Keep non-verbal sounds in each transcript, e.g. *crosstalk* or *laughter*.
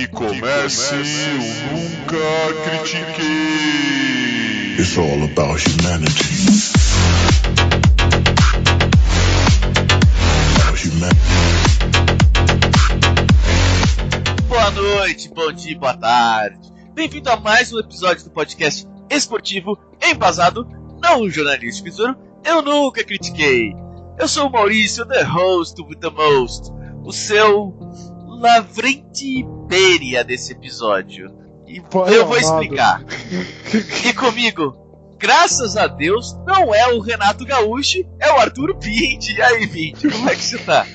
Que comece o Nunca Critiquei. It's all about humanity. About humanity. Boa noite, bom dia, boa tarde. Bem-vindo a mais um episódio do podcast esportivo embasado, não jornalístico, Besouro. Eu nunca critiquei. Eu sou o Maurício, the host with the most, o seu Lavrenti Beria desse episódio. E Pai eu vou explicar. E comigo, graças a Deus, não é o Renato Gaúcho, é o Arturo Pinti. E aí, Pinti, como é que você tá?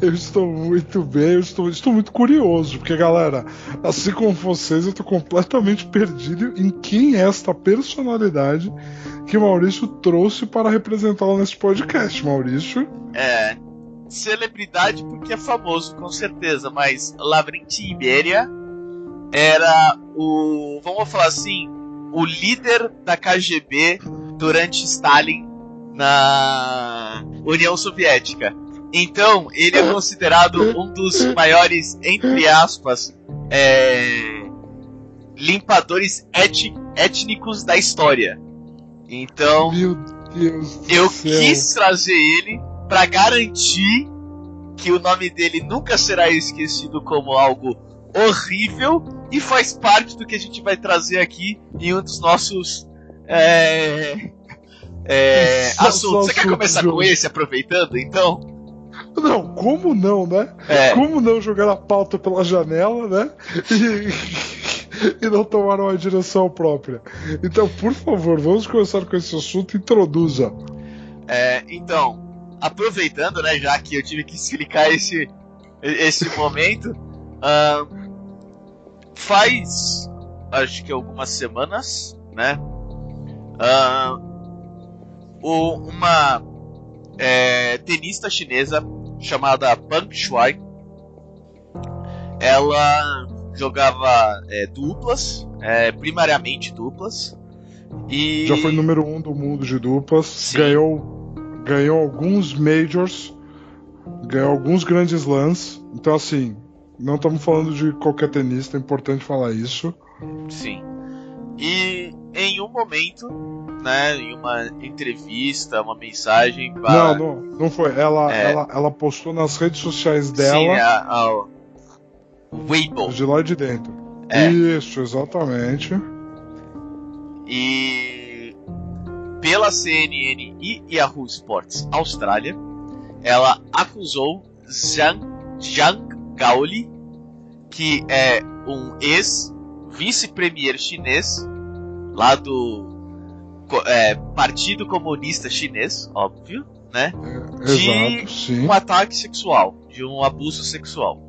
Eu estou muito bem, eu estou, estou muito curioso, porque galera, assim como vocês, eu estou completamente perdido em quem é esta personalidade que Maurício trouxe para representá-lo nesse podcast. Maurício, É. Celebridade porque é famoso, com certeza, mas Lavrenti Iberia era o. Vamos falar assim, o líder da KGB durante Stalin na União Soviética. Então, ele é considerado um dos maiores, entre aspas, é, limpadores étnicos da história. Então, eu quis trazer ele pra garantir que o nome dele nunca será esquecido como algo horrível e faz parte do que a gente vai trazer aqui em um dos nossos é, é, *laughs* assuntos. Você quer começar com esse, aproveitando? Então, Não, como não, né? é, Como não jogar a pauta pela janela, né? *laughs* E, e não tomar uma direção própria. Então, por favor, vamos começar com esse assunto. Introduza. é, então, aproveitando, né, já que eu tive que explicar esse esse momento, ahn, faz acho que algumas semanas, né? o- uma é, tenista chinesa chamada Pang Shuai, ela jogava é, duplas, é, primariamente duplas, e Já foi número um do mundo de duplas. Sim. Ganhou, ganhou alguns majors. Ganhou alguns grandes slams. Então, assim, não estamos falando de qualquer tenista. É importante falar isso. Sim. E em um momento, né, em uma entrevista, uma mensagem para Não, não, não foi. Ela, É. ela, ela postou nas redes sociais Sim, dela. a, a, Weibo. De lá de dentro. É. Isso, exatamente. E pela CNN e Yahoo Sports Austrália, ela acusou Zhang, Zhang Gaoli, que é um ex-vice-premier chinês, lá do é, Partido Comunista Chinês, óbvio, né? De Exato. Um ataque sexual, de um abuso sexual.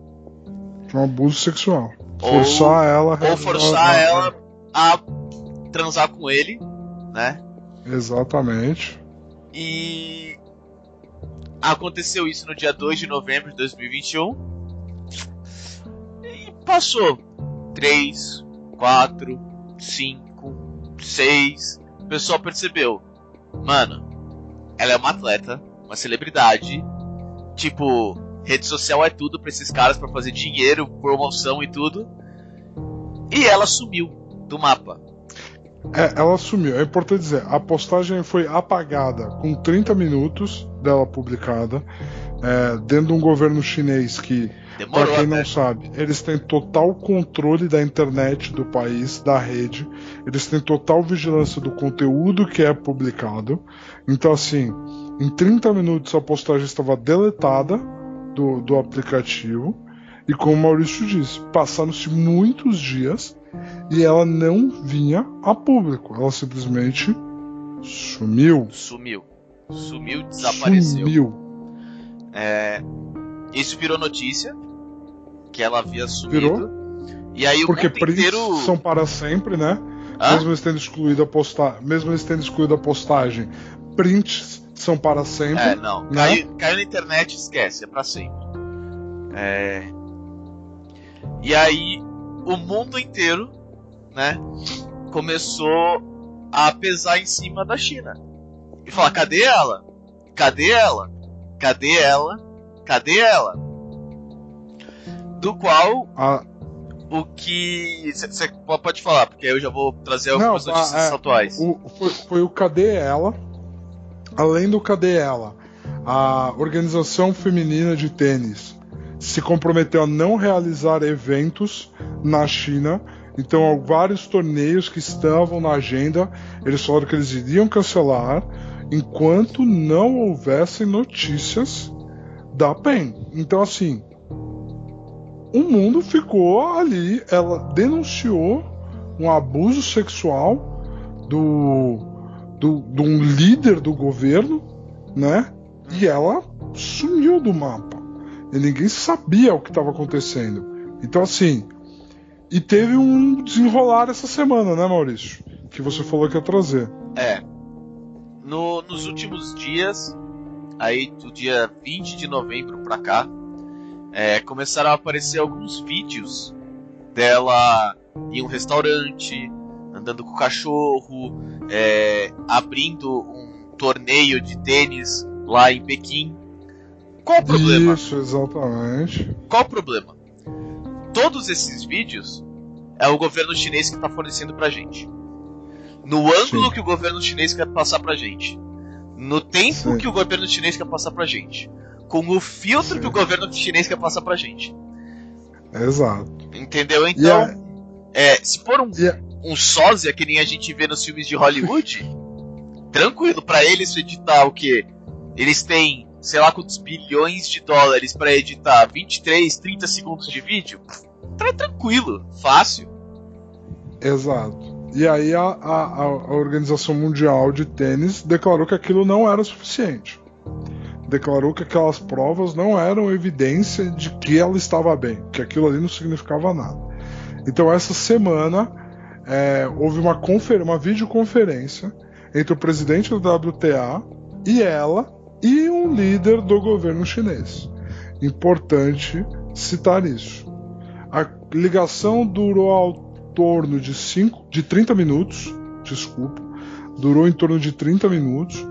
Um abuso sexual. Ou- Forçar ela. Ou forçar ela a transar com ele, né? Exatamente. E aconteceu isso no dia 2 de novembro de 2021. E passou 3, 4, 5, 6. O pessoal percebeu. Mano, ela é uma atleta, uma celebridade. Tipo, rede social é tudo pra esses caras pra fazer dinheiro, promoção e tudo. E ela sumiu do mapa. É, ela sumiu. É importante dizer, a postagem foi apagada com 30 minutos dela publicada. é, dentro de um governo chinês que, para quem não sabe, eles têm total controle da internet do país, da rede. Eles têm total vigilância do conteúdo que é publicado. Então, assim, em 30 minutos a postagem estava deletada do, do aplicativo. E como o Maurício disse, passaram-se muitos dias e ela não vinha a público. Ela simplesmente sumiu. Sumiu. Sumiu, desapareceu. Sumiu. É, isso virou notícia que ela havia sumido. Virou? E aí o Porque mundo prints inteiro. são para sempre, né? Hã? Mesmo eles tendo excluído a postagem, mesmo eles tendo excluído a postagem, prints são para sempre. É, não. né? Caiu, caiu na internet, esquece, é pra sempre. É... E aí o mundo inteiro, né, começou a pesar em cima da China. E falar, cadê ela? Cadê ela? Cadê ela? Cadê ela? Do qual A, o que. Você pode falar, porque aí eu já vou trazer algumas Não, notícias é, atuais. o, foi, foi o Cadê Ela? Além do Cadê Ela? A Organização Feminina de Tênis se comprometeu a não realizar eventos na China. Então, vários torneios que estavam na agenda, eles falaram que eles iriam cancelar enquanto não houvessem notícias da PEN. Então, assim, o mundo ficou ali. Ela denunciou um abuso sexual do, do, de um líder do governo, né? E ela sumiu do mapa. E ninguém sabia o que estava acontecendo. Então, assim. E teve um desenrolar essa semana, né, Maurício? Que você falou que ia trazer. É. No- nos últimos dias, aí do dia 20 de novembro pra cá, é, começaram a aparecer alguns vídeos dela em um restaurante, andando com o cachorro, é, abrindo um torneio de tênis lá em Pequim. Qual o problema? Isso, exatamente. Qual o problema? Todos esses vídeos é o governo chinês que está fornecendo pra gente. No ângulo Sim. que o governo chinês quer passar pra gente. No tempo Sim. que o governo chinês quer passar pra gente. Com o filtro Sim. que o governo chinês quer passar pra gente. Exato. Entendeu? Então, a- é, se for um, a- um sósia que nem a gente vê nos filmes de Hollywood, tranquilo, pra eles editar o quê? Eles têm, sei lá quantos bilhões de dólares pra editar 23, 30 segundos de vídeo. Tá tranquilo, fácil. Exato. E aí a, a, a Organização Mundial de Tênis declarou que aquilo não era suficiente. Declarou que aquelas provas não eram evidência de que ela estava bem, que aquilo ali não significava nada. Então essa semana é, houve uma, uma videoconferência entre o presidente do WTA e ela e um líder do governo chinês. Importante citar isso. A ligação durou ao torno de, cinco, de 30 minutos, desculpa, durou em torno de 30 minutos,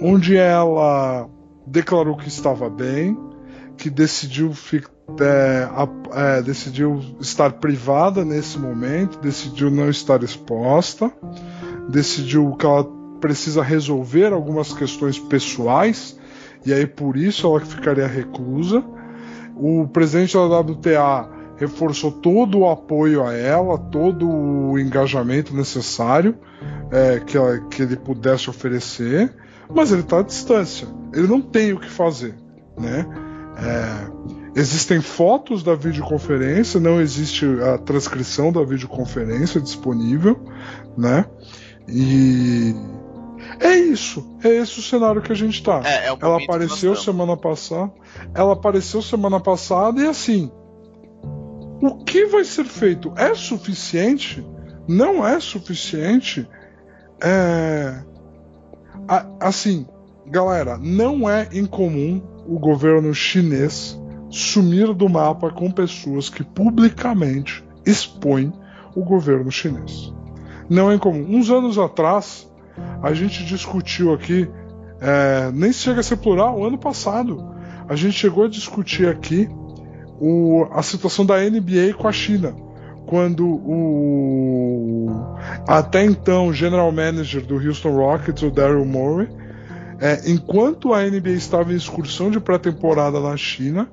onde ela declarou que estava bem, que decidiu, é, é, decidiu estar privada nesse momento, decidiu não estar exposta, decidiu que ela precisa resolver algumas questões pessoais, e aí por isso ela ficaria reclusa. O presidente da WTA reforçou todo o apoio a ela, todo o engajamento necessário é, que, ela- que ele pudesse oferecer, mas ele está à distância. Ele não tem o que fazer, né? É, existem fotos da videoconferência, não existe a transcrição da videoconferência disponível, né? E é isso, é esse o cenário que a gente está. É, é o Ela apareceu semana passada. Ela apareceu semana passada e assim. O que vai ser feito é suficiente? Não é suficiente? É. assim, galera, não é incomum o governo chinês sumir do mapa com pessoas que publicamente expõem o governo chinês. Não é incomum. Uns anos atrás, a gente discutiu aqui é, nem chega a ser plural. Ano passado, a gente chegou a discutir aqui o- a situação da NBA com a China. Quando o até então general manager do Houston Rockets, o Daryl Morey, é, enquanto a NBA estava em excursão de pré-temporada na China,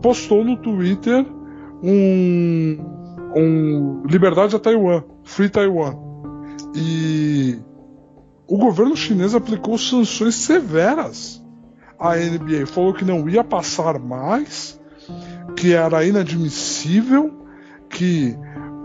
postou no Twitter um, um Liberdade a Taiwan, Free Taiwan. E o governo chinês aplicou sanções severas à NBA. Falou que não ia passar mais, que era inadmissível, que.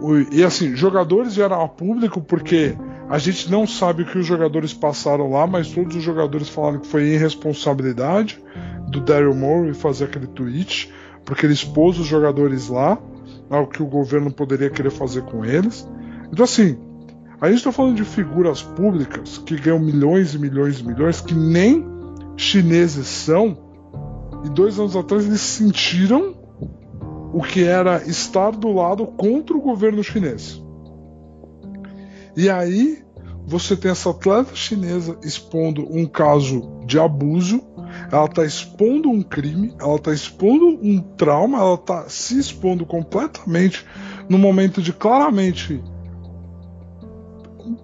o- E assim, jogadores vieram a público porque a gente não sabe o que os jogadores passaram lá, mas todos os jogadores falaram que foi irresponsabilidade do Daryl Morey fazer aquele tweet, porque ele expôs os jogadores lá ao que o governo poderia querer fazer com eles. Então, assim, a gente está falando de figuras públicas que ganham milhões e milhões e milhões, que nem chineses são, e dois anos atrás eles sentiram o que era estar do lado contra o governo chinês. E aí você tem essa atleta chinesa expondo um caso de abuso. ela tá expondo um crime, ela tá expondo um trauma, ela tá se expondo completamente no momento de claramente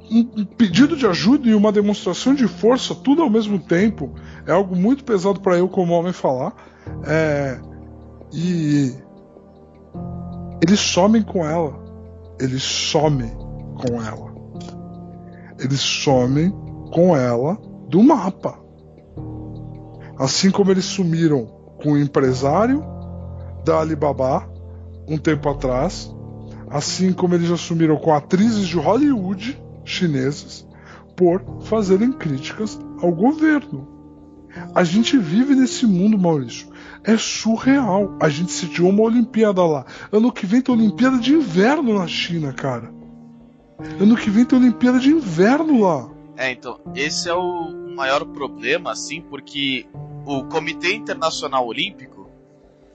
um pedido de ajuda e uma demonstração de força, tudo ao mesmo tempo. É algo muito pesado para eu, como homem, falar. É, e eles somem com ela. Eles somem com ela. Eles somem com ela do mapa. Assim como eles sumiram com o empresário da Alibaba um tempo atrás, assim como eles já sumiram com atrizes de Hollywood chinesas por fazerem críticas ao governo. A gente vive nesse mundo, Maurício. É surreal. A gente sediou uma Olimpíada lá. Ano que vem tem Olimpíada de Inverno na China, cara. Ano que vem tem Olimpíada de Inverno lá. É, então, esse é o maior problema, assim, porque o Comitê Internacional Olímpico,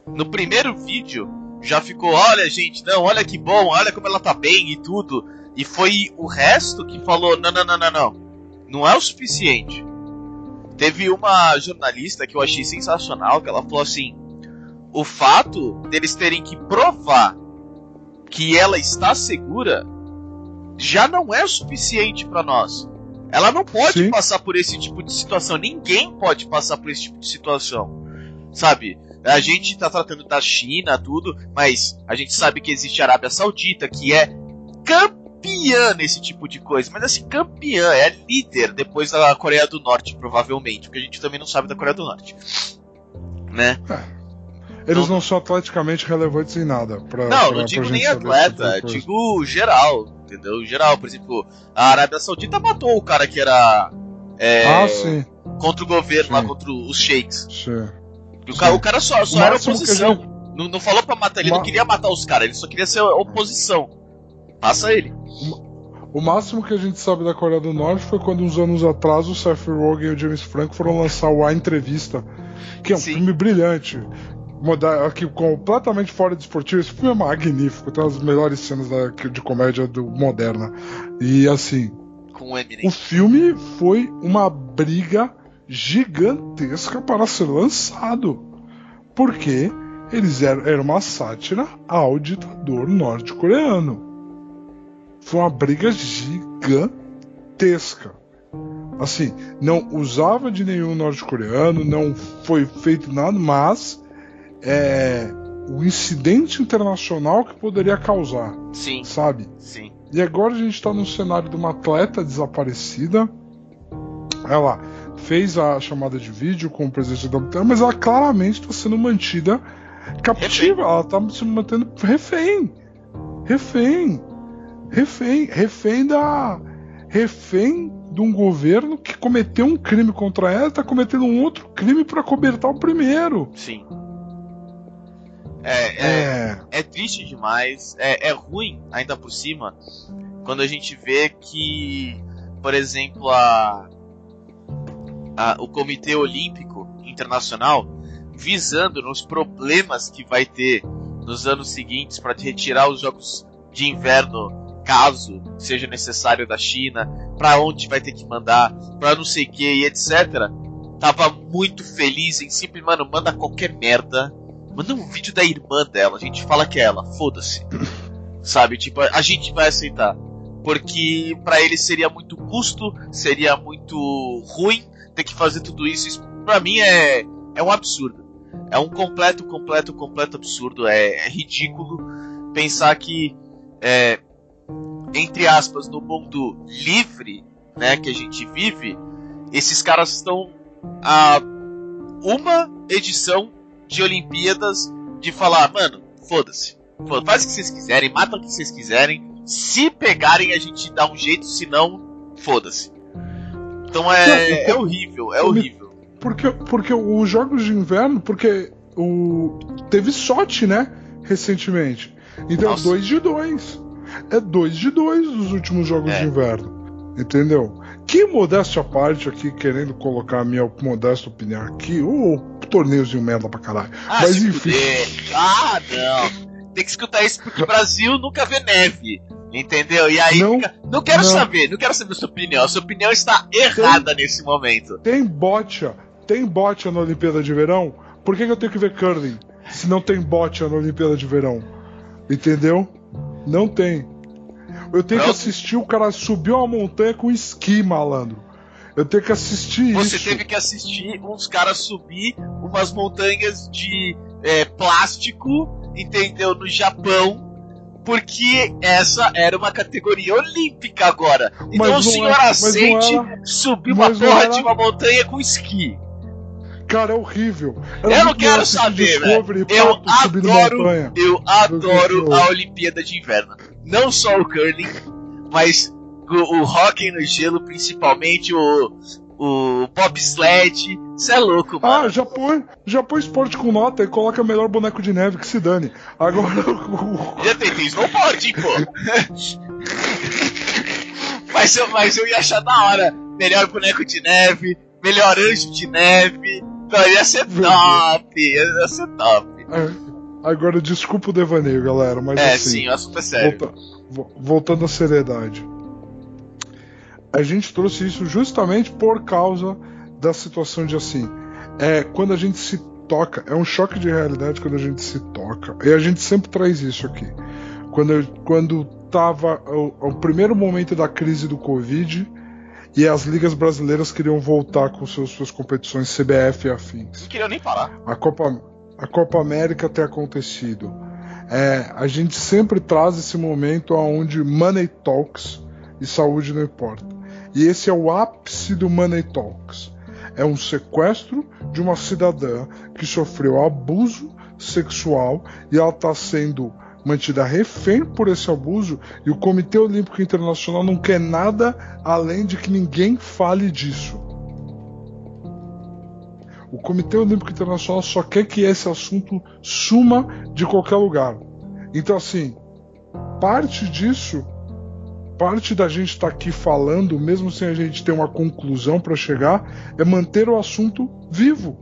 no primeiro vídeo, já ficou, olha gente, não, olha que bom, olha como ela tá bem e tudo. E foi o resto que falou, não, não, não, não, não. Não é o suficiente. Teve uma jornalista que eu achei sensacional, que ela falou assim: o fato deles terem que provar que ela está segura já não é o suficiente para nós. Ela não pode Sim. passar por esse tipo de situação. Ninguém pode passar por esse tipo de situação. Sabe? A gente tá tratando da China, tudo, mas a gente sabe que existe a Arábia Saudita, que é campeã nesse tipo de coisa. Mas assim, campeã, é líder depois da Coreia do Norte, provavelmente. Porque a gente também não sabe da Coreia do Norte. Né? É. Eles não, não são atleticamente relevantes em nada. Pra, não, pra, não digo nem atleta, digo geral, entendeu? Geral, por exemplo, a Arábia Saudita matou o cara que era. É, ah, sim. Contra o governo sim. lá, contra os sheiks. Sim. O cara, o cara só, só era oposição. Gente... Não, não falou pra matar, ele Ma... não queria matar os caras, ele só queria ser oposição. Passa ele. O máximo que a gente sabe da Coreia do Norte foi quando, uns anos atrás, o Seth Rogen e o James Franco foram lançar o A Entrevista, que é um Sim. filme brilhante. Aqui, completamente fora de esportivo, esse filme é magnífico, tem as melhores cenas da, de comédia do moderna. E assim, Com o, o filme foi uma briga gigantesca para ser lançado. Porque eles eram, era uma sátira ao ditador norte-coreano. Foi uma briga gigantesca. Assim, não usava de nenhum norte-coreano, não foi feito nada, mas é, o incidente internacional que poderia causar. Sim. Sabe? Sim. E agora a gente está no cenário de uma atleta desaparecida. Ela fez a chamada de vídeo com o presidente da Butana, mas ela claramente está sendo mantida captiva. Refém. Ela está se mantendo refém. Refém. Refém. Refém da. Refém de um governo que cometeu um crime contra ela está cometendo um outro crime para cobertar o primeiro. Sim. É, é, é. é triste demais. É, é ruim, ainda por cima, quando a gente vê que, por exemplo, a a, o Comitê Olímpico Internacional visando nos problemas que vai ter nos anos seguintes para retirar os Jogos de Inverno, caso seja necessário da China, para onde vai ter que mandar, para não sei o que e etc. Tava muito feliz em simplesmente, mano, manda qualquer merda. Manda um vídeo da irmã dela, a gente fala que é ela, foda-se. *laughs* Sabe, tipo, a gente vai aceitar. Porque para ele seria muito custo, seria muito ruim ter que fazer tudo isso, isso pra mim é, é um absurdo. É um completo, completo, completo absurdo. É, é ridículo pensar que, é, entre aspas, no mundo livre né, que a gente vive, esses caras estão a uma edição de Olimpíadas de falar, mano, foda-se. Foda faz o que vocês quiserem, matam o que vocês quiserem. Se pegarem, a gente dá um jeito, senão, foda-se. Então é, é horrível, é horrível. Porque, porque os jogos de inverno, porque o teve sorte, né? Recentemente. Então 2 de 2. É 2 de 2 dos últimos jogos é. de inverno. Entendeu? Que modéstia à parte aqui, querendo colocar a minha modesta opinião aqui, o torneiozinho merda pra caralho. Ah, Mas enfim. Fuder. Ah, não. Tem que escutar isso porque o Brasil nunca vê neve. Entendeu? E aí, não, fica, não quero não. saber, não quero saber a sua opinião. A sua opinião está errada tem, nesse momento. Tem bocha, tem bote na Olimpíada de Verão? Por que, que eu tenho que ver curling se não tem bote na Olimpíada de Verão? Entendeu? Não tem. Eu tenho que Não. assistir o cara subir uma montanha com esqui, malandro. Eu tenho que assistir Você isso. teve que assistir uns caras subir umas montanhas de é, plástico, entendeu? No Japão. Porque essa era uma categoria olímpica agora. Então Mas o senhor é- aceite subir uma porra era- de uma montanha com esqui. Cara, é horrível. Eu Era não muito quero melhor assistir saber, velho. Eu adoro, eu adoro a Olimpíada de Inverno. Não só o curling, mas o, o hockey no gelo, principalmente o, o bobsled. Você é louco, Ah, mano. já põe, já põe esporte com nota e coloca melhor boneco de neve que se dane. Agora *laughs* o- Já tentei snowboard, pô. mas, eu, mas eu ia achar da hora. Melhor boneco de neve, melhor anjo de neve. Não, ia ser top, ia ser top. agora desculpa o devaneio, galera, mas É, assim, sim, o assunto é sério. volta- vo- voltando à seriedade. A gente trouxe isso justamente por causa da situação de assim, é quando a gente se toca, é um choque de realidade quando a gente se toca. E a gente sempre traz isso aqui. Quando eu- quando tava o, o primeiro momento da crise do Covid e as ligas brasileiras queriam voltar com seus, suas competições CBF e afins Não queria nem falar. a Copa, a Copa América ter acontecido. É, a gente sempre traz esse momento onde money talks e saúde não importa. E esse é o ápice do money talks. É um sequestro de uma cidadã que sofreu abuso sexual e ela está sendo mantida refém por esse abuso e o Comitê Olímpico Internacional não quer nada além de que ninguém fale disso. O Comitê Olímpico Internacional só quer que esse assunto suma de qualquer lugar. Então, assim, parte disso, parte da gente estar aqui falando, mesmo sem a gente ter uma conclusão para chegar, é manter o assunto vivo.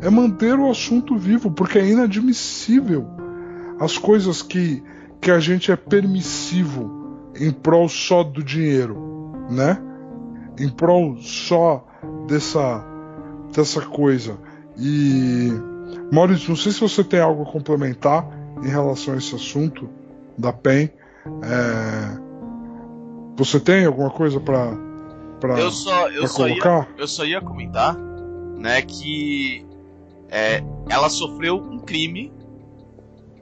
É manter o assunto vivo, porque é inadmissível as coisas que, que a gente é permissivo em prol só do dinheiro, né? Em prol só dessa dessa coisa. E Maurício, não sei se você tem algo a complementar em relação a esse assunto da PEN. É, Você tem alguma coisa para para Eu só, eu só ia colocar? eu só ia comentar, né, que é, ela sofreu um crime,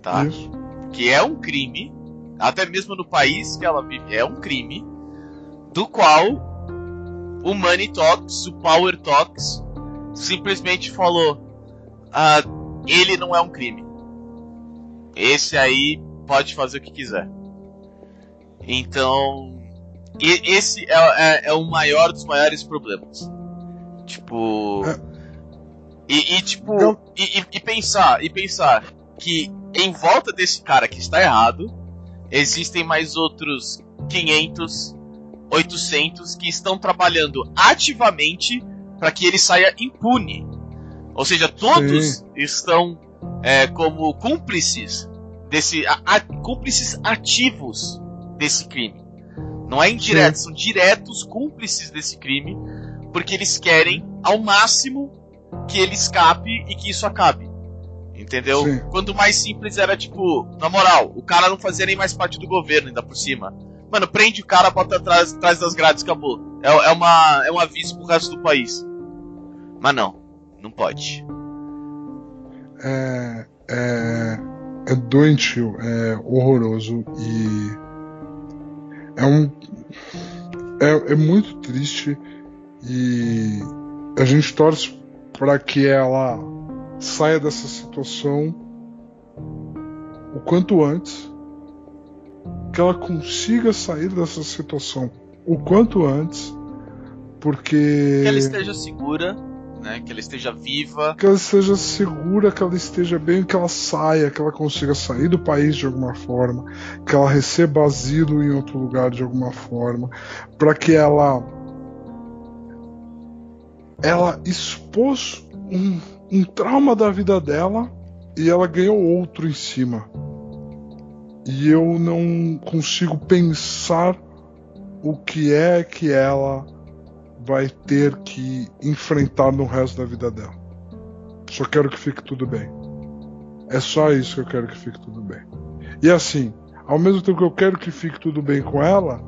tá? Isso. Que é um crime, até mesmo no país que ela vive, é um crime, do qual o Money Talks, o Power Talks, simplesmente falou: ah, ele não é um crime. Esse aí pode fazer o que quiser. Então, esse é, é- é o maior dos maiores problemas. Tipo. É. E, e, tipo. Então- E, e- e pensar, e pensar que em volta desse cara que está errado, existem mais outros 500, 800 que estão trabalhando ativamente para que ele saia impune. Ou seja, todos estão é, como cúmplices desse a- a- cúmplices ativos desse crime. Não é indireto, são diretos cúmplices desse crime, porque eles querem ao máximo que ele escape e que isso acabe. Entendeu? Sim. Quanto mais simples era tipo, na moral, o cara não fazia nem mais parte do governo ainda por cima. Mano, prende o cara, bota atrás, atrás das grades, acabou. É, é, uma, é um aviso pro resto do país. Mas não, não pode. é, é, é doentio, é horroroso e é um é, é muito triste e a gente torce para que ela saia dessa situação o quanto antes que ela consiga sair dessa situação o quanto antes porque Que ela esteja segura, né? Que ela esteja viva. que ela esteja segura, que ela esteja bem, que ela saia, que ela consiga sair do país de alguma forma, que ela receba asilo em outro lugar de alguma forma, para que ela ela expôs um, um trauma da vida dela e ela ganhou outro em cima. E eu não consigo pensar o que é que ela vai ter que enfrentar no resto da vida dela. Só quero que fique tudo bem. É só isso que eu quero que fique tudo bem. E assim, ao mesmo tempo que eu quero que fique tudo bem com ela,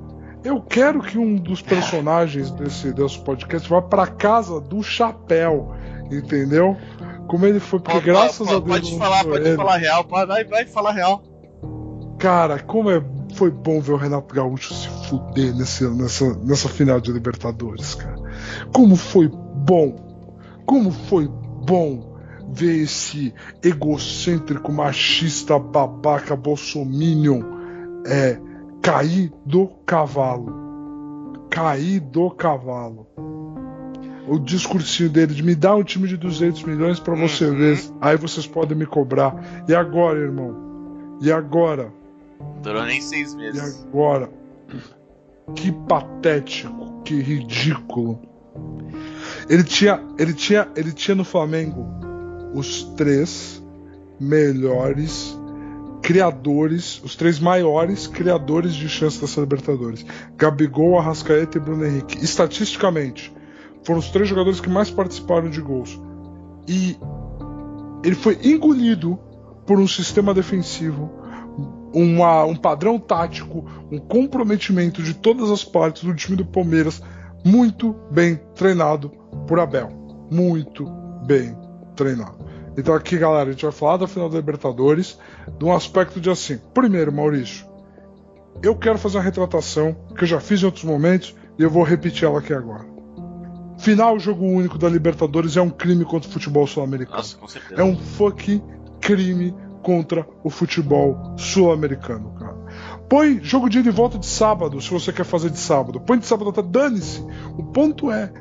eu quero que um dos personagens desse, desse podcast vá para casa do chapéu, entendeu? Como ele foi, porque Pode- graças a Deus. Pode falar, pode ele. falar real. Vai, vai falar real. Cara, como é, foi bom ver o Renato Gaúcho se fuder nesse, nessa, nessa final de Libertadores, cara. Como foi bom, como foi bom ver esse egocêntrico, machista, babaca, bolsominion é, cair do cavalo. Cair do cavalo. O discursinho dele de me dar um time de 200 milhões pra você Uhum. ver. Aí vocês podem me cobrar. E agora, irmão? E agora? Durou nem seis E meses. agora? Que patético, que ridículo. Ele tinha, ele tinha, ele tinha no Flamengo os três melhores criadores, os três maiores criadores de chance dessa Libertadores. Gabigol, Arrascaeta e Bruno Henrique. Estatisticamente, foram os três jogadores que mais participaram de gols. E ele foi engolido por um sistema defensivo uma- um padrão tático, um comprometimento de todas as partes do time do Palmeiras, muito bem treinado por Abel. Muito bem treinado. Então aqui, galera, a gente vai falar da final da Libertadores, de um aspecto de assim. Primeiro, Maurício, eu quero fazer uma retratação que eu já fiz em outros momentos e eu vou repetir ela aqui agora. Final jogo único da Libertadores é um crime contra o futebol sul-americano. É um fucking crime contra o futebol sul-americano, cara. Põe jogo de ida e volta de sábado, se você quer fazer de sábado. Põe de sábado até dane-se. O ponto é,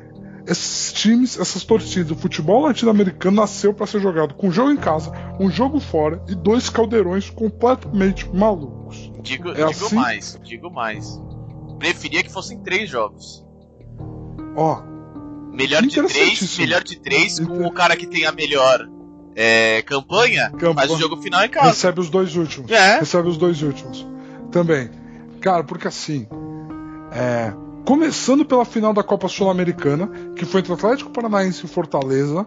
esses times, essas torcidas, o futebol latino-americano nasceu para ser jogado com um jogo em casa, um jogo fora e dois caldeirões completamente malucos. Digo, É digo assim? mais, digo mais. Preferia que fossem três jogos. Ó, Melhor de três, melhor de três, com o cara que tem a melhor é, campanha, Campanha. faz o jogo final em casa. recebe os dois últimos. É. Recebe os dois últimos. Também. Cara, porque assim. É, começando pela final da Copa Sul-Americana, que foi entre Atlético Paranaense e Fortaleza,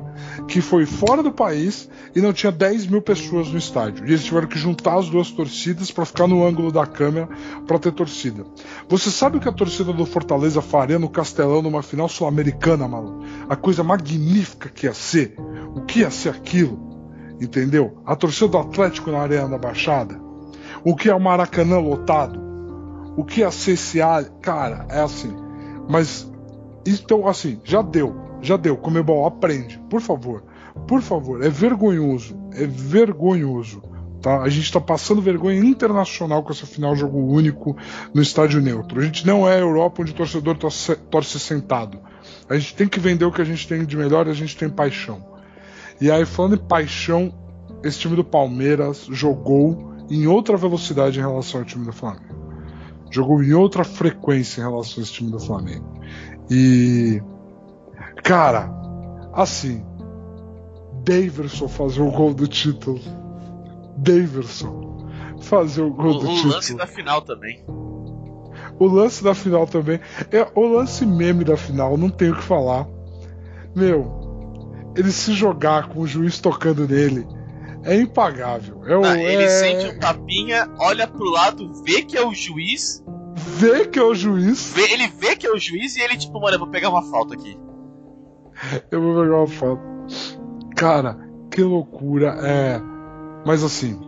que foi fora do país e não tinha 10 mil pessoas no estádio. E eles tiveram que juntar as duas torcidas para ficar no ângulo da câmera para ter torcida. Você sabe o que a torcida do Fortaleza faria no Castelão numa final sul-americana, maluco? A coisa magnífica que ia ser. O que ia ser aquilo? Entendeu? A torcida do Atlético na Arena da Baixada. O que é o Maracanã lotado? O que é CCA? Cara, é assim. Mas, então, assim, já deu. Já deu. Comebol, aprende. Por favor. Por favor. É vergonhoso. É vergonhoso. Tá? A gente tá passando vergonha internacional com essa final jogo único no estádio neutro. A gente não é a Europa onde o torcedor torce, torce sentado. A gente tem que vender o que a gente tem de melhor e a gente tem paixão. E aí, falando em paixão, esse time do Palmeiras jogou em outra velocidade em relação ao time do Flamengo. Jogou em outra frequência em relação a esse time do Flamengo. E. Cara, assim. Daverson fazer o gol do título. Daverson fazer o O, gol do o título. lance da final também. O lance da final também. É o lance meme da final, não tenho o que falar. Meu, ele se jogar com o juiz tocando nele é impagável. É o, Ah, ele é... sente um tapinha, olha pro lado, vê que é o juiz, Vê que é o juiz. vê- ele vê que é o juiz e ele, tipo, mano, eu vou pegar uma falta aqui. Eu vou pegar uma foto. Cara, que loucura. É. Mas assim.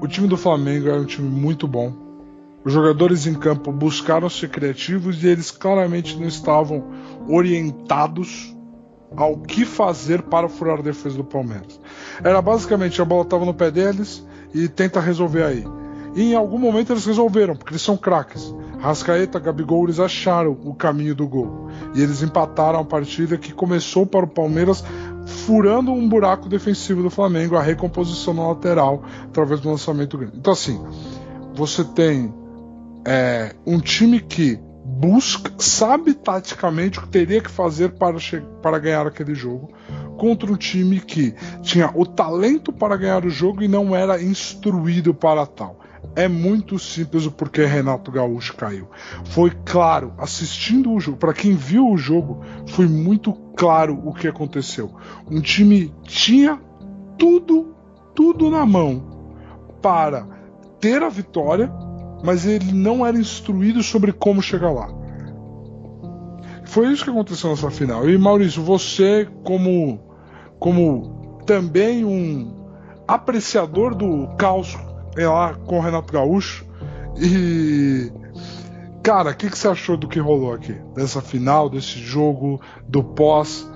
O time do Flamengo é um time muito bom. Os jogadores em campo buscaram ser criativos e eles claramente não estavam orientados ao que fazer para furar a defesa do Palmeiras. Era basicamente a bola estava no pé deles e tenta resolver aí. E em algum momento eles resolveram, porque eles são craques. Rascaeta, Gabigol, eles acharam o caminho do gol. E eles empataram a partida que começou para o Palmeiras furando um buraco defensivo do Flamengo, a recomposição na lateral, através do lançamento grande. Então assim, você tem é, um time que busca, sabe taticamente o que teria que fazer para, para ganhar aquele jogo, contra um time que tinha o talento para ganhar o jogo e não era instruído para tal. é muito simples o porquê Renato Gaúcho caiu. Foi claro, assistindo o jogo, para quem viu o jogo, foi muito claro o que aconteceu. Um time tinha tudo, tudo na mão para ter a vitória, mas ele não era instruído sobre como chegar lá. Foi isso que aconteceu nessa final. E Maurício, você como como também um apreciador do caos é lá com o Renato Gaúcho. E. Cara, o que, que você achou do que rolou aqui? Dessa final, desse jogo, do pós?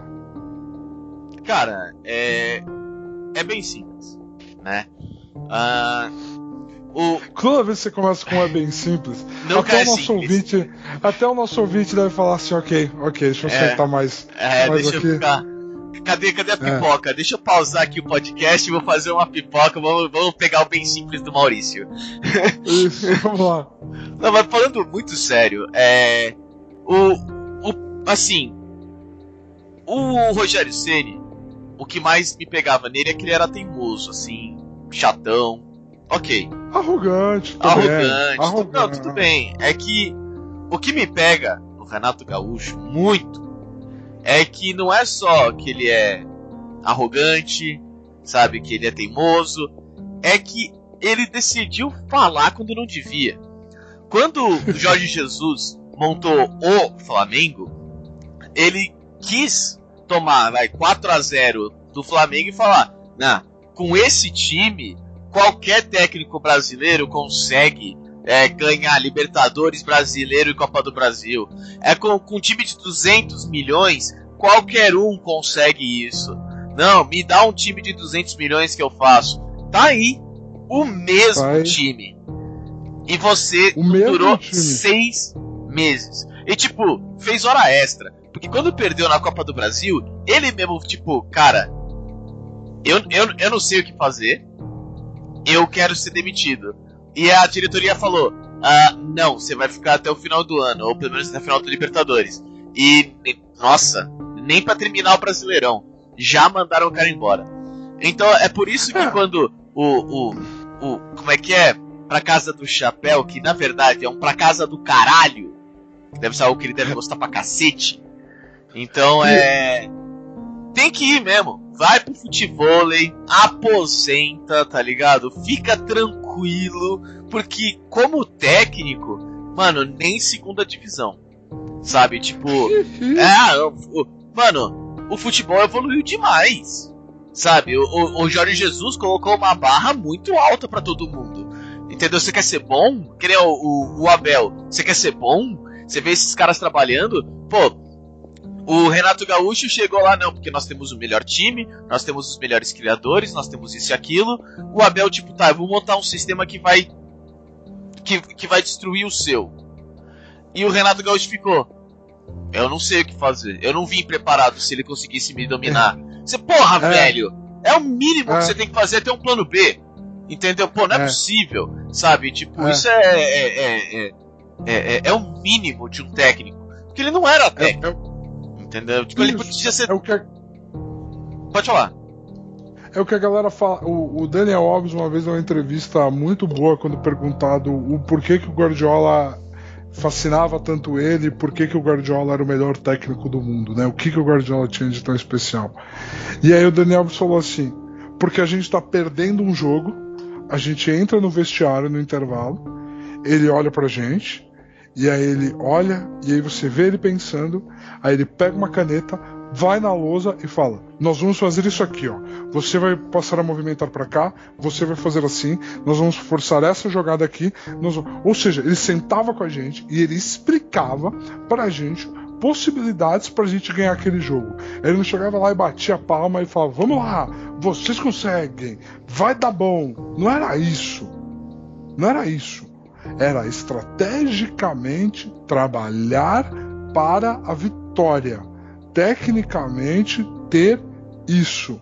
Cara, é. É bem simples, né? Uh, o... Toda vez que você começa com é bem simples, até o é nosso simples. ouvinte, até o nosso ouvinte deve falar assim, ok, ok, deixa eu É. sentar mais, É, mais deixa aqui. eu ficar. Cadê, cadê a pipoca? Deixa eu pausar aqui o podcast e vou fazer uma pipoca. Vamos, vamos pegar o bem simples do Maurício. Isso, *laughs* vamos lá. Não, mas falando muito sério, é. O. o assim. O Rogério Ceni, o que mais me pegava nele é que ele era teimoso, assim, chatão. Ok, Arrogante, tudo bem. arrogante. tu- Arrogante. Não, tudo bem. É que o que me pega no Renato Gaúcho muito é que não é só que ele é arrogante, sabe, que ele é teimoso, é que ele decidiu falar quando não devia. Quando Jorge *laughs* Jesus montou o Flamengo, ele quis tomar vai, 4 a 0 do Flamengo e falar: nah, com esse time, qualquer técnico brasileiro consegue é, ganhar Libertadores brasileiro e Copa do Brasil. É com, com um time de 200 milhões, qualquer um consegue isso. Não, me dá um time de 200 milhões que eu faço. Tá aí, o mesmo time. E você O durou seis meses. E tipo, fez hora extra. Porque quando perdeu na Copa do Brasil, ele mesmo, tipo, cara, eu, eu, eu não sei o que fazer. Eu quero ser demitido. E a diretoria falou: ah, não, você vai ficar até o final do ano, ou pelo menos até o final do Libertadores. E, nossa, nem pra terminar o Brasileirão. Já mandaram o cara embora. Então é por isso que É. quando o, o, o. Como é que é? Pra casa do chapéu, que na verdade é um pra casa do caralho. Que deve ser algo que ele deve gostar pra cacete. Então é. Tem que ir mesmo. Vai pro futevôlei, aposenta, tá ligado? Fica tranquilo, porque como técnico, mano, nem segunda divisão. Sabe? Tipo, é, o- mano, o futebol evoluiu demais. Sabe? O, o, Jorge Jesus colocou uma barra muito alta pra todo mundo. Entendeu? Você quer ser bom? Que nem o, o, o Abel. Você quer ser bom? Você vê esses caras trabalhando? Pô, o Renato Gaúcho chegou lá, não, porque nós temos o melhor time, nós temos os melhores criadores, nós temos isso e aquilo. O Abel, tipo, tá, eu vou montar um sistema que vai. que, que vai destruir o seu. E o Renato Gaúcho ficou. Eu não sei o que fazer. Eu não vim preparado se ele conseguisse me dominar. *laughs* Você, porra, É. velho! É o mínimo É. que você tem que fazer é ter um plano B. Entendeu? Pô, não é, É. possível. Sabe? Tipo, É. isso é é, é, é, é, é- o mínimo de um técnico. Porque ele não era técnico. Entendeu? Tipo, ele podia ser. é, o que a, Pode falar. é o que a galera fala. O, o Daniel Alves uma vez deu uma entrevista muito boa quando perguntado o porquê que o Guardiola fascinava tanto ele, por que, que o Guardiola era o melhor técnico do mundo, né? O que, que o Guardiola tinha de tão especial. E aí o Daniel Alves falou assim: porque a gente tá perdendo um jogo, a gente entra no vestiário no intervalo, ele olha pra gente, e aí ele olha, e aí você vê ele pensando, aí ele pega uma caneta, vai na lousa e fala: Nós vamos fazer isso aqui, ó. Você vai passar a movimentar pra cá, você vai fazer assim, nós vamos forçar essa jogada aqui. nós vamos-" Ou seja, ele sentava com a gente e ele explicava pra gente possibilidades pra gente ganhar aquele jogo. Ele não chegava lá e batia a palma e falava: Vamos lá, vocês conseguem, vai dar bom. Não era isso. Não era isso. Era estrategicamente trabalhar para a vitória. Tecnicamente ter isso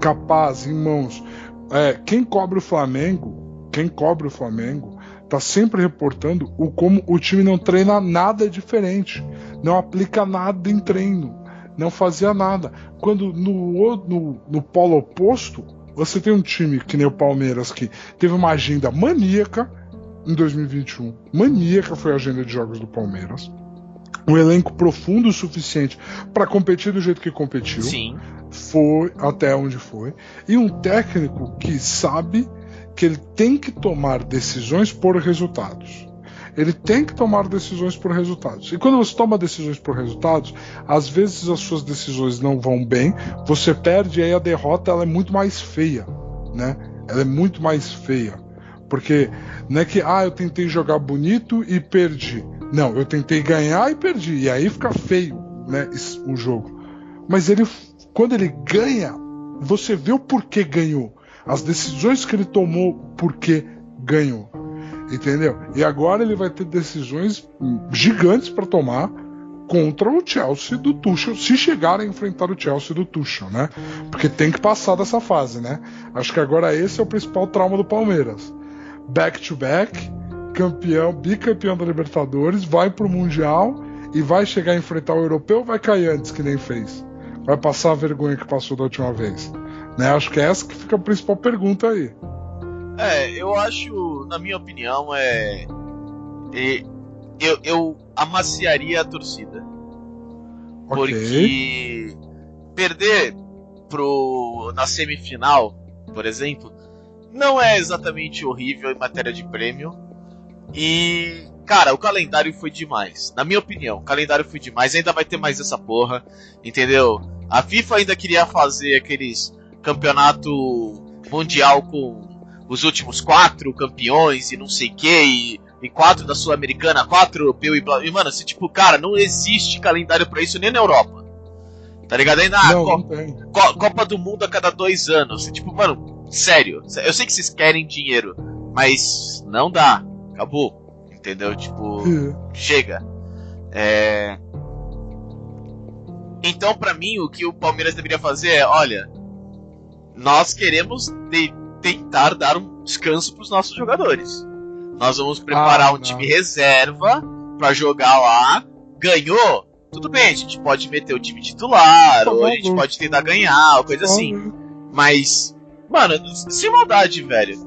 capaz em mãos. É, quem cobre o Flamengo, quem cobre o Flamengo, tá sempre reportando o como o time não treina nada diferente, não aplica nada em treino, não fazia nada. Quando no, no, no polo oposto, você tem um time que nem o Palmeiras que teve uma agenda maníaca em 2021. Maníaca foi a agenda de jogos do Palmeiras. Um elenco profundo o suficiente para competir do jeito que competiu. Sim. Foi até onde foi. E um técnico que sabe que ele tem que tomar decisões por resultados. Ele tem que tomar decisões por resultados. E quando você toma decisões por resultados, às vezes as suas decisões não vão bem, você perde e aí a derrota ela é muito mais feia, né? Ela é muito mais feia. Porque não é que, ah, eu tentei jogar bonito e perdi. Não, eu tentei ganhar e perdi. E aí fica feio, né, o jogo. Mas ele, quando ele ganha, você vê o porquê ganhou. As decisões que ele tomou, porquê ganhou. Entendeu? E agora ele vai ter decisões gigantes para tomar contra o Chelsea do Tuchel, se chegar a enfrentar o Chelsea do Tuchel, né? Porque tem que passar dessa fase, né? Acho que agora esse é o principal trauma do Palmeiras. Back to back, campeão, bicampeão da Libertadores, vai pro Mundial e vai chegar a enfrentar o europeu ou vai cair antes que nem fez? Vai passar a vergonha que passou da última vez? Né? Acho que é essa que fica a principal pergunta aí. É, eu acho, na minha opinião, é. é eu, eu amaciaria a torcida. Okay. Porque perder pro, na semifinal, por exemplo, não é exatamente horrível em matéria de prêmio. E, cara, o calendário foi demais. Na minha opinião, o calendário foi demais. Ainda vai ter mais essa porra, entendeu? A FIFA ainda queria fazer aqueles campeonato mundial com os últimos quatro campeões e não sei o que, e, e quatro da Sul-Americana, quatro europeu e blá. E, mano, assim, tipo, cara, não existe calendário para isso nem na Europa. Tá ligado? Ainda ah, Copa, Copa, do Mundo a cada dois anos. Assim, tipo, mano, sério. Eu sei que vocês querem dinheiro, mas não dá. Acabou. Entendeu? Tipo, chega. É. Então, para mim, o que o Palmeiras deveria fazer é: olha, nós queremos tentar dar um descanso para os nossos jogadores. Nós vamos preparar ah, um time reserva para jogar lá. Ganhou? Tudo bem, a gente pode meter o time titular, ou a gente pode tentar ganhar, ou coisa assim. Mas, mano, sem maldade, velho.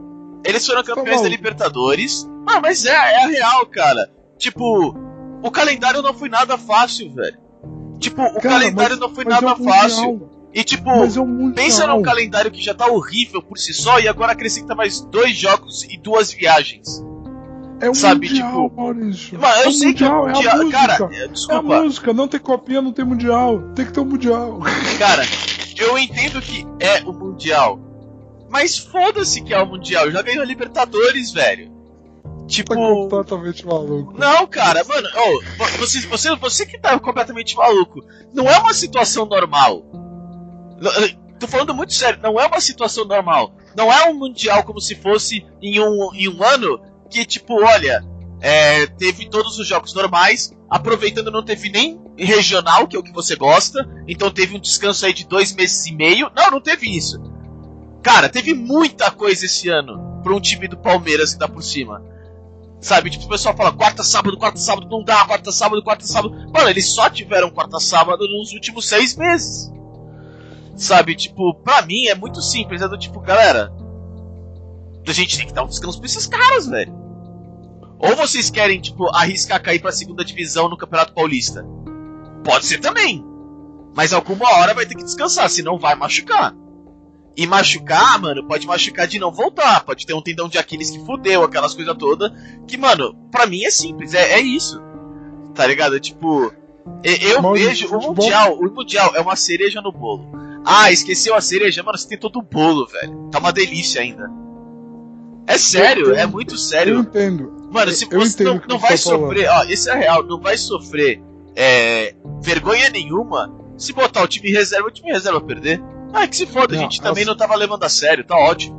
Eles foram campeões da Libertadores. Ah, mas é, é a real, cara. Tipo, o calendário não foi nada fácil, velho. Tipo, o cara, calendário mas, não foi nada é fácil. E tipo, é pensa num calendário que já tá horrível por si só e agora acrescenta mais dois jogos e duas viagens. É um Sabe, mundial, tipo. Maurício. Mas eu é sei mundial, que é mundial. É cara, desculpa. É a música, não tem copinha, não tem mundial. Tem que ter um mundial. Cara, eu entendo que é o mundial. Mas foda-se que é o mundial. Já ganhou a Libertadores, velho. Tipo. Tá completamente maluco. Não, cara, mano, oh, você, você, você que tá completamente maluco. Não é uma situação normal. Tô falando muito sério, não é uma situação normal. Não é um mundial como se fosse em um, em um ano que, tipo, olha, é, teve todos os jogos normais, aproveitando não teve nem regional, que é o que você gosta, então teve um descanso aí de dois meses e meio. Não, não teve isso. Cara, teve muita coisa esse ano pra um time do Palmeiras tá por cima. Sabe, tipo, o pessoal fala quarta, sábado, quarta, sábado, não dá, quarta, sábado, quarta, sábado. Mano, eles só tiveram quarta, sábado nos últimos seis meses. Sabe, tipo, pra mim é muito simples. É do tipo, galera, a gente tem que dar um descanso pra esses caras, velho. Ou vocês querem, tipo, arriscar cair pra segunda divisão no Campeonato Paulista? Pode ser também. Mas alguma hora vai ter que descansar, senão vai machucar. E machucar, mano, pode machucar de não voltar. Pode ter um tendão de Aquiles que fudeu, aquelas coisas todas. Que, mano, pra mim é simples, é, é isso. Tá ligado? Tipo, eu vejo o Mundial, o Mundial é uma cereja no bolo. Ah, esqueceu a cereja. Mano, você tem todo o bolo, velho. Tá uma delícia ainda. É sério, é muito sério. Eu entendo. Mano, se você não, não vai tá sofrer, falando. ó, isso é real, não vai sofrer é, vergonha nenhuma se botar o time reserva, o time reserva perder. Ah, que se foda, não, a gente também não tava levando a sério, tá ótimo.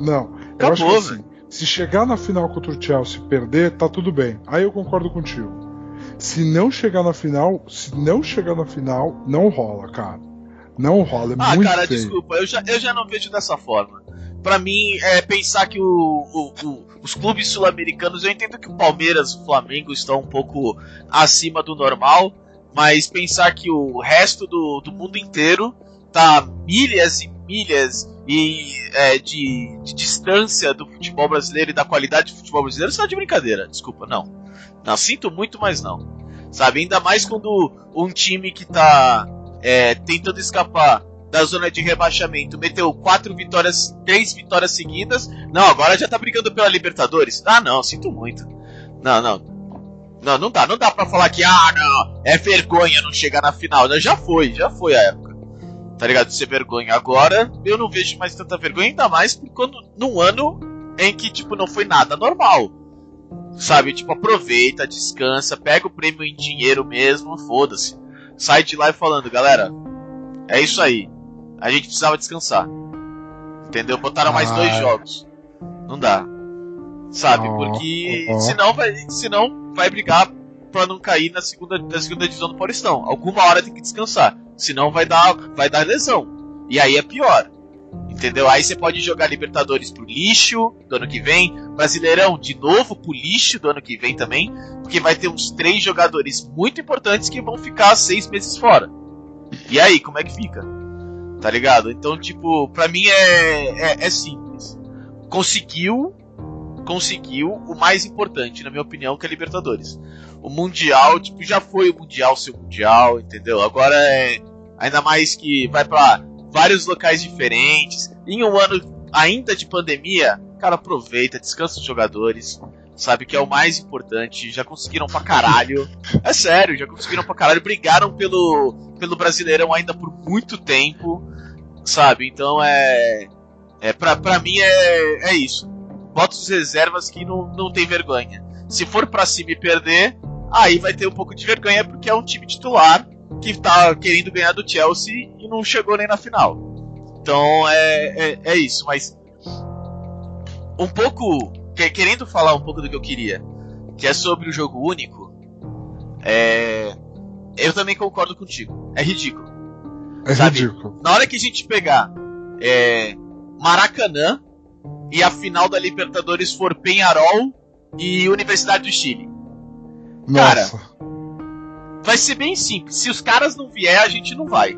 Não, Acabou, eu acho que assim, se chegar na final contra o Chelsea e perder, tá tudo bem. Aí eu concordo contigo. Se não chegar na final, se não chegar na final, não rola, cara. Não rola, é ah, muito cara, feio. desculpa, eu já, eu já não vejo dessa forma. Para mim, é pensar que o, o, o, os clubes sul-americanos, eu entendo que o Palmeiras, o Flamengo estão um pouco acima do normal, mas pensar que o resto do, do mundo inteiro tá milhas e milhas e é, de, de distância do futebol brasileiro e da qualidade do futebol brasileiro, isso é de brincadeira. Desculpa, não. Não, sinto muito, mas não. Sabe, ainda mais quando um time que tá é, tentando escapar da zona de rebaixamento meteu quatro vitórias, três vitórias seguidas. Não, agora já tá brigando pela Libertadores. Ah, não, sinto muito. Não, não. Não, não dá, não dá pra falar que, ah, não, é vergonha não chegar na final. Já foi, já foi a época. Tá ligado? De ser vergonha. Agora eu não vejo mais tanta vergonha, ainda mais quando num ano em que, tipo, não foi nada normal. Sabe? Tipo, aproveita, descansa, pega o prêmio em dinheiro mesmo, foda-se. Sai de lá e falando, galera, é isso aí. A gente precisava descansar. Entendeu? Botaram mais dois jogos. Não dá. Sabe? Porque senão vai, senão vai brigar pra não cair na segunda, na segunda divisão do Paulistão. Alguma hora tem que descansar. Senão vai dar, vai dar lesão. E aí é pior. Entendeu? Aí você pode jogar Libertadores pro lixo do ano que vem, Brasileirão de novo pro lixo do ano que vem também, porque vai ter uns três jogadores muito importantes que vão ficar seis meses fora. E aí, como é que fica? Tá ligado? Então, tipo, pra mim é, é, é simples. Conseguiu, conseguiu o mais importante, na minha opinião, que é Libertadores. O Mundial, tipo, já foi o Mundial seu Mundial, entendeu? Agora é. Ainda mais que vai pra vários locais diferentes. Em um ano ainda de pandemia, cara, aproveita, descansa os jogadores. Sabe que é o mais importante. Já conseguiram pra caralho. *laughs* É sério, já conseguiram pra caralho. Brigaram pelo, pelo Brasileirão ainda por muito tempo. Sabe? Então é. é pra, pra mim é, é isso. Bota os reservas que não, não tem vergonha. Se for pra cima e perder, aí vai ter um pouco de vergonha porque é um time titular que tá querendo ganhar do Chelsea e não chegou nem na final. Então é, é, é isso, mas um pouco querendo falar um pouco do que eu queria, que é sobre o jogo único. É, eu também concordo contigo. É ridículo. É sabe? ridículo. Na hora que a gente pegar é, Maracanã e a final da Libertadores for Penharol e Universidade do Chile. Cara, Nossa. vai ser bem simples. Se os caras não vier, a gente não vai.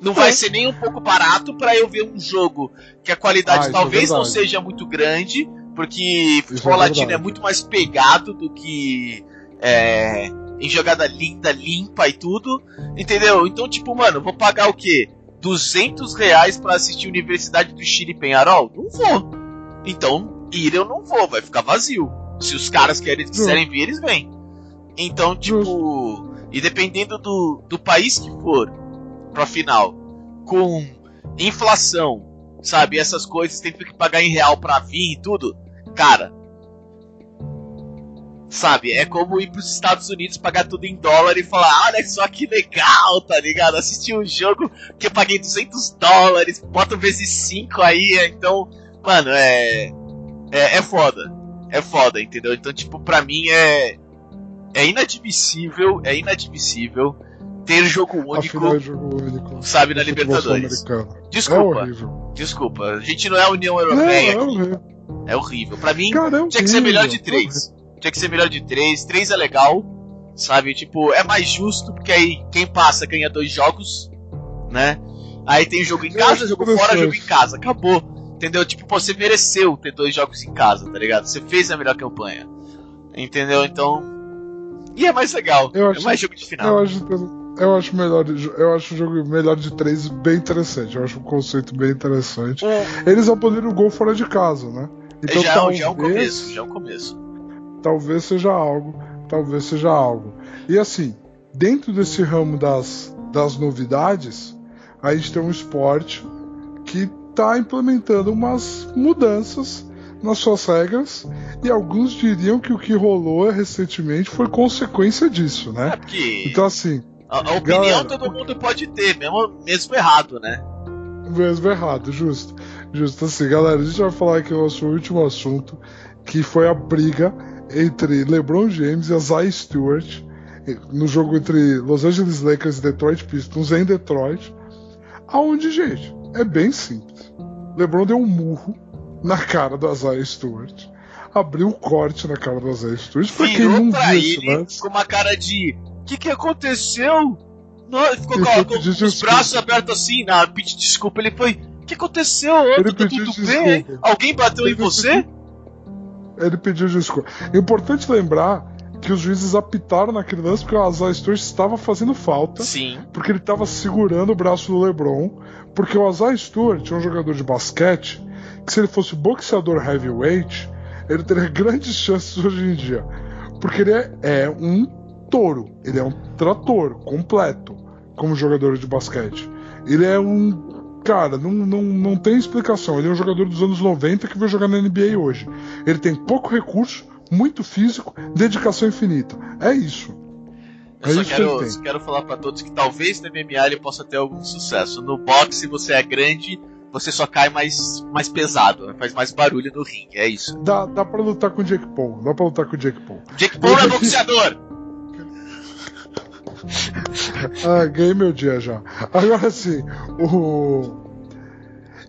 Não vai É. ser nem um pouco barato pra eu ver um jogo que a qualidade Ah, é talvez não verdade. seja muito grande, porque futebol é latino é muito mais pegado do que é, em jogada linda, limpa e tudo, entendeu? Então, tipo, mano, vou pagar o quê? 200 reais pra assistir Universidade do Chile Penharol? Não vou. Então, ir eu não vou, vai ficar vazio. Se os caras querem, quiserem vir, eles vêm. Então, tipo, e dependendo do, do país que for pra final, com inflação, sabe, essas coisas, tem que pagar em real pra vir e tudo, cara. Sabe, é como ir pros Estados Unidos pagar tudo em dólar e falar, olha só que legal, tá ligado? Assistir um jogo que eu paguei 200 dólares, bota vezes 5 aí, então, mano, é, é. É foda. É foda, entendeu? Então, tipo, pra mim é. É inadmissível, é inadmissível ter jogo único, é jogo único. sabe, na futebol Libertadores. sul-americano. É Desculpa, horrível. desculpa. A gente não é a União É, Europeia é aqui. horrível. É horrível. Pra mim, Cara, é tinha que ser horrível. melhor de três. Tinha que ser melhor de três. Três é legal, sabe? Tipo, é mais justo, porque aí quem passa ganha dois jogos, né? Aí tem jogo em casa, jogo fora, interessante. jogo em casa. Acabou. Entendeu? Tipo, pô, você mereceu ter dois jogos em casa, tá ligado? Você fez a melhor campanha. Entendeu? Então. E é mais legal. Eu é acho- mais jogo de final. Eu acho, eu acho melhor, eu acho o jogo melhor de três bem interessante. Eu acho um conceito bem interessante. O- Eles vão poder o gol fora de casa, né? Então já, talvez, já é um começo, já é um começo. Talvez seja algo, talvez seja algo. E assim, dentro desse ramo das, das novidades, a gente tem um esporte que está implementando umas mudanças nas suas regras e alguns diriam que o que rolou recentemente foi consequência disso, É né? porque Então assim, a, a opinião galera, todo mundo pode ter, mesmo, mesmo errado, né? Mesmo errado, justo. Justo assim, galera, a gente vai falar aqui o nosso último assunto, que foi a briga entre LeBron James e Isaiah Stewart no jogo entre Los Angeles Lakers e Detroit Pistons em Detroit, aonde, gente, é bem simples. LeBron deu um murro na cara do Isaiah Stewart, abriu um corte na cara do Isaiah Stewart, pra quem não viu ele lance. com uma cara de: O que, que aconteceu? Não, ele ficou Ele com, os desculpa. braços abertos assim, na pedir desculpa. Ele foi. O que aconteceu? Ele tá tudo bem? desculpa. Alguém bateu Ele em você? Ele pediu desculpa. É importante lembrar que os juízes apitaram naquele lance porque o Azar Stewart estava fazendo falta. Sim. porque ele estava segurando o braço do LeBron, porque o Isaiah Stewart é um jogador de basquete que se ele fosse boxeador heavyweight, ele teria *laughs* grandes chances hoje em dia, porque ele é, é um touro, ele é um trator completo como jogador de basquete. Ele é um cara, não, não, não tem explicação. Ele é um jogador dos anos 90 que vai jogar na NBA hoje. Ele tem pouco recurso, muito físico, dedicação infinita. É isso. Eu É só isso que quero, tem. só quero falar pra todos que talvez no MMA ele possa ter algum sucesso. No boxe você é grande, você só cai mais, mais pesado, faz mais barulho no ringue, é isso. Dá, dá pra lutar com o Jake Paul. Dá pra lutar com o Jake Paul. Jake Paul é boxeador! *laughs* Ah, ganhei meu dia já. Agora sim, o.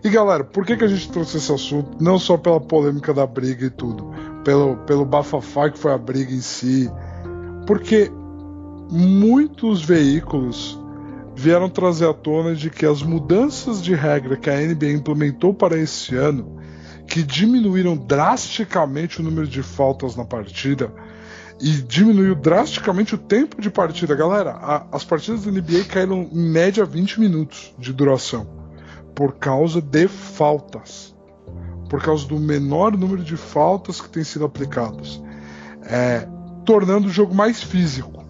E galera, por que, que a gente trouxe esse assunto? Não só pela polêmica da briga e tudo, pelo, pelo bafafá que foi a briga em si. Porque muitos veículos vieram trazer à tona de que as mudanças de regra que a NBA implementou para esse ano, que diminuíram drasticamente o número de faltas na partida, e diminuiu drasticamente o tempo de partida. Galera, a- as partidas da NBA caíram em média 20 minutos de duração por causa de faltas. Por causa do menor número de faltas que têm sido aplicadas. É, tornando o jogo mais físico.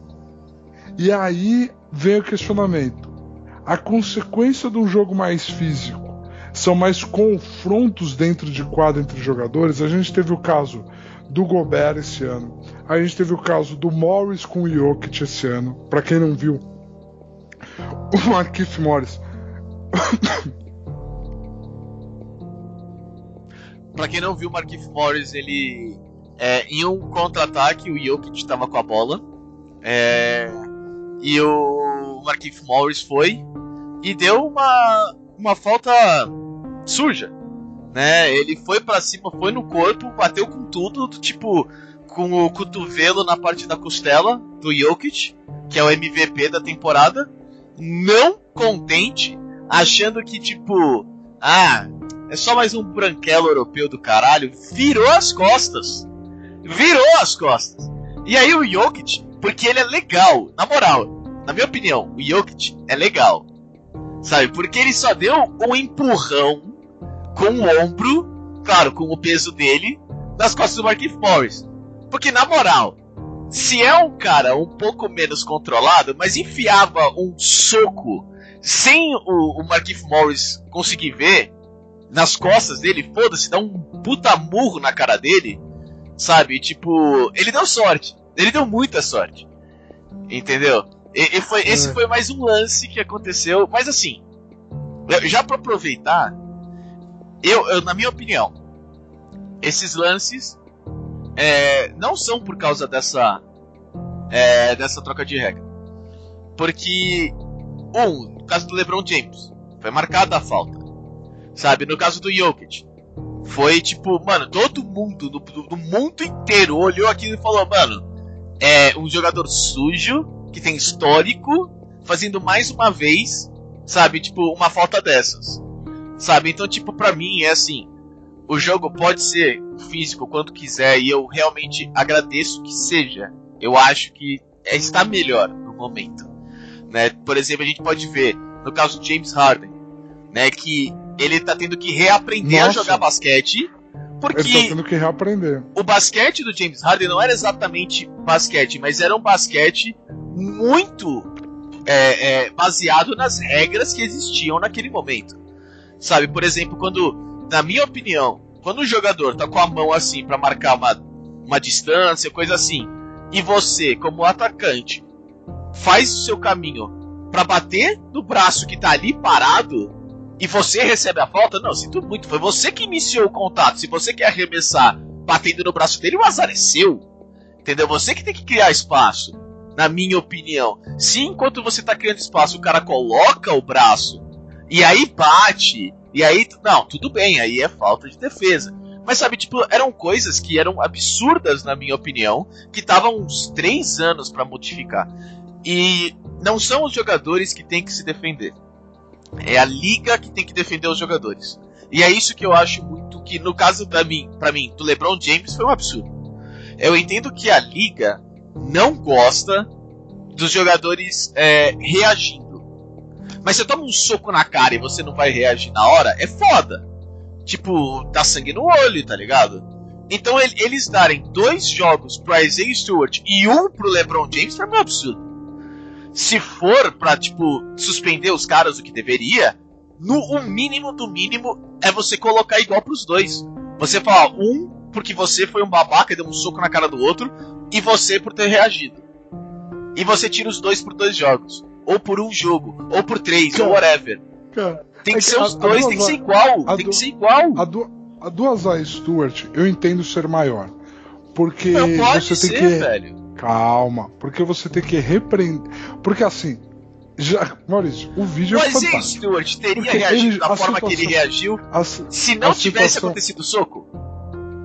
E aí vem o questionamento. A consequência de um jogo mais físico são mais confrontos dentro de quadra entre jogadores. A gente teve o caso do Gobert esse ano. A gente teve o caso do Morris com o Jokic esse ano. Pra quem não viu, o *laughs* Marquinhos Morris. Pra quem não viu, o Marquinhos Morris, ele. É, em um contra-ataque, o Jokic tava com a bola. é, e o Marquinhos Morris foi e deu uma, uma falta suja. Né? Ele foi pra cima, foi no corpo, bateu com tudo, do tipo, com o cotovelo na parte da costela do Jokic, que é o MVP da temporada. Não contente, achando que, tipo, ah, é só mais um branquelo europeu do caralho. Virou as costas. Virou as costas. E aí o Jokic, porque ele é legal, na moral, na minha opinião, o Jokic é legal. Sabe? Porque ele só deu um empurrão com o ombro, claro, com o peso dele, nas costas do Marquinhos Morris. Porque na moral, se é um cara um pouco menos controlado, mas enfiava um soco sem o, o Marquinhos Morris conseguir ver, nas costas dele, foda-se, dá um puta murro na cara dele, sabe? Tipo, ele deu sorte. Ele deu muita sorte. Entendeu? E, e foi, esse É. foi mais um lance que aconteceu. Mas assim, já pra aproveitar, eu, eu, na minha opinião, esses lances é, não são por causa dessa é, dessa troca de regra. Porque, um, no caso do LeBron James, foi marcada a falta. Sabe? No caso do Jokic, foi tipo, mano, todo mundo, do, do- do mundo inteiro olhou aquilo e falou, mano, é um jogador sujo, que tem histórico, fazendo mais uma vez, sabe? Tipo, uma falta dessas. Sabe? Então, tipo, pra mim é assim. O jogo pode ser físico quanto quiser e eu realmente agradeço que seja. Eu acho que está melhor no momento. Né? Por exemplo, a gente pode ver no caso do James Harden, né, que ele tá tendo que reaprender a Nossa. jogar basquete, Ele porque tá tendo que reaprender. o basquete do James Harden não era exatamente basquete, mas era um basquete muito é, é, baseado nas regras que existiam naquele momento. Sabe, por exemplo, quando, na minha opinião, quando o jogador tá com a mão assim pra marcar uma, uma distância, coisa assim, e você, como atacante, faz o seu caminho pra bater no braço que tá ali parado e você recebe a falta, não, sinto muito, foi você que iniciou o contato. Se você quer arremessar batendo no braço dele, o azar é seu. Entendeu? Você que tem que criar espaço, na minha opinião. Se enquanto você tá criando espaço, o cara coloca o braço e aí bate, e aí. Não, tudo bem, aí é falta de defesa. Mas sabe, tipo, eram coisas que eram absurdas, na minha opinião, que estavam uns três anos pra modificar. E não são os jogadores que têm que se defender. É a liga que tem que defender os jogadores. E é isso que eu acho muito que no caso da mim, para mim, do LeBron James foi um absurdo. Eu entendo que a liga não gosta dos jogadores é, reagindo. Mas você toma um soco na cara e você não vai reagir na hora, é foda. Tipo, dá sangue no olho, tá ligado? Então ele, eles darem dois jogos pro Isaiah Stewart e um pro LeBron James foi um absurdo. Se for pra, tipo, suspender os caras o que deveria, no o mínimo do mínimo é você colocar igual pros dois. Você fala um porque você foi um babaca e deu um soco na cara do outro, e você por ter reagido. E você tira os dois por dois jogos. Ou por um jogo, ou por três, ou whatever. Cara, Tem que é ser que os a- a dois, tem que ser a- igual. a Tem du- que ser igual. A, du a duas A Stewart, eu entendo ser maior. Porque Não pode você tem ser, que. velho. Calma, porque você tem que repreender. Porque assim, já, Maurício, o vídeo é Mas e fantástico. Stewart teria Porque reagido ele- da a forma que ele situação- reagiu As- se não a tivesse situação- acontecido o soco?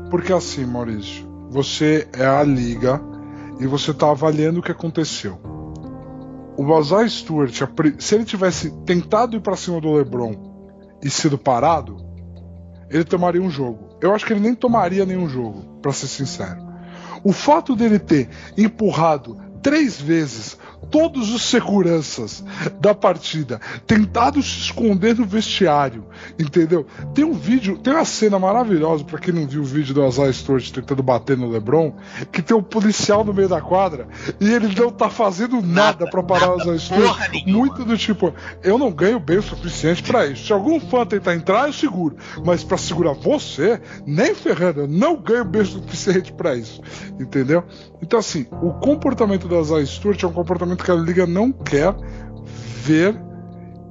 Porque assim, Maurício, você é a liga e você tá avaliando o que aconteceu. O Bazar Stewart, se ele tivesse tentado ir pra cima do LeBron e sido parado, ele tomaria um jogo. Eu acho que ele nem tomaria nenhum jogo, pra ser sincero. O fato dele ter empurrado três vezes todos os seguranças da partida, tentado se esconder no vestiário, entendeu? Tem um vídeo, tem uma cena maravilhosa, pra quem não viu o vídeo do Azar Stewart tentando bater no LeBron, que tem um policial no meio da quadra e ele não tá fazendo nada, pra parar o Azar Stewart. Muito do tipo, eu não ganho bem o suficiente pra isso. Se algum fã tentar entrar, eu seguro. Mas pra segurar você, nem ferrando, eu não ganho bem o suficiente pra isso. Entendeu? Então, assim, o comportamento do Azar Stewart é um comportamento que a liga não quer ver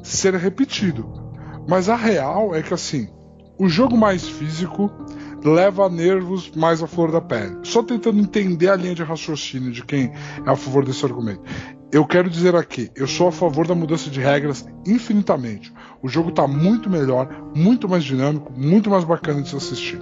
ser repetido. Mas a real é que, assim, o jogo mais físico leva nervos mais à flor da pele. Só tentando entender a linha de raciocínio de quem é a favor desse argumento. Eu quero dizer aqui, eu sou a favor da mudança de regras infinitamente. O jogo está muito melhor, muito mais dinâmico, muito mais bacana de se assistir.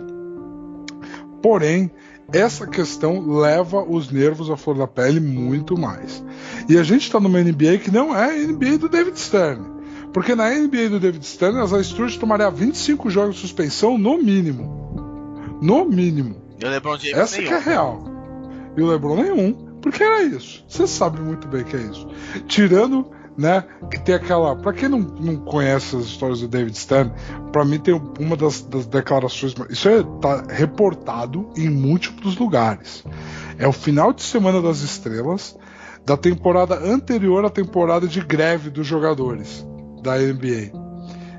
Porém, essa questão leva os nervos à flor da pele muito mais. E a gente está numa NBA que não é a NBA do David Stern. Porque na NBA do David Stern, as Stewart tomaria 25 jogos de suspensão no mínimo. No mínimo. E o LeBron James Essa nenhum. que é real. E o LeBron nenhum, porque era isso. Você sabe muito bem que é isso. Tirando, né, que tem aquela. Pra quem não, não conhece as histórias do David Stern, pra mim tem uma das, das declarações. Isso é, tá reportado em múltiplos lugares. É o final de semana das estrelas da temporada anterior à temporada de greve dos jogadores da NBA.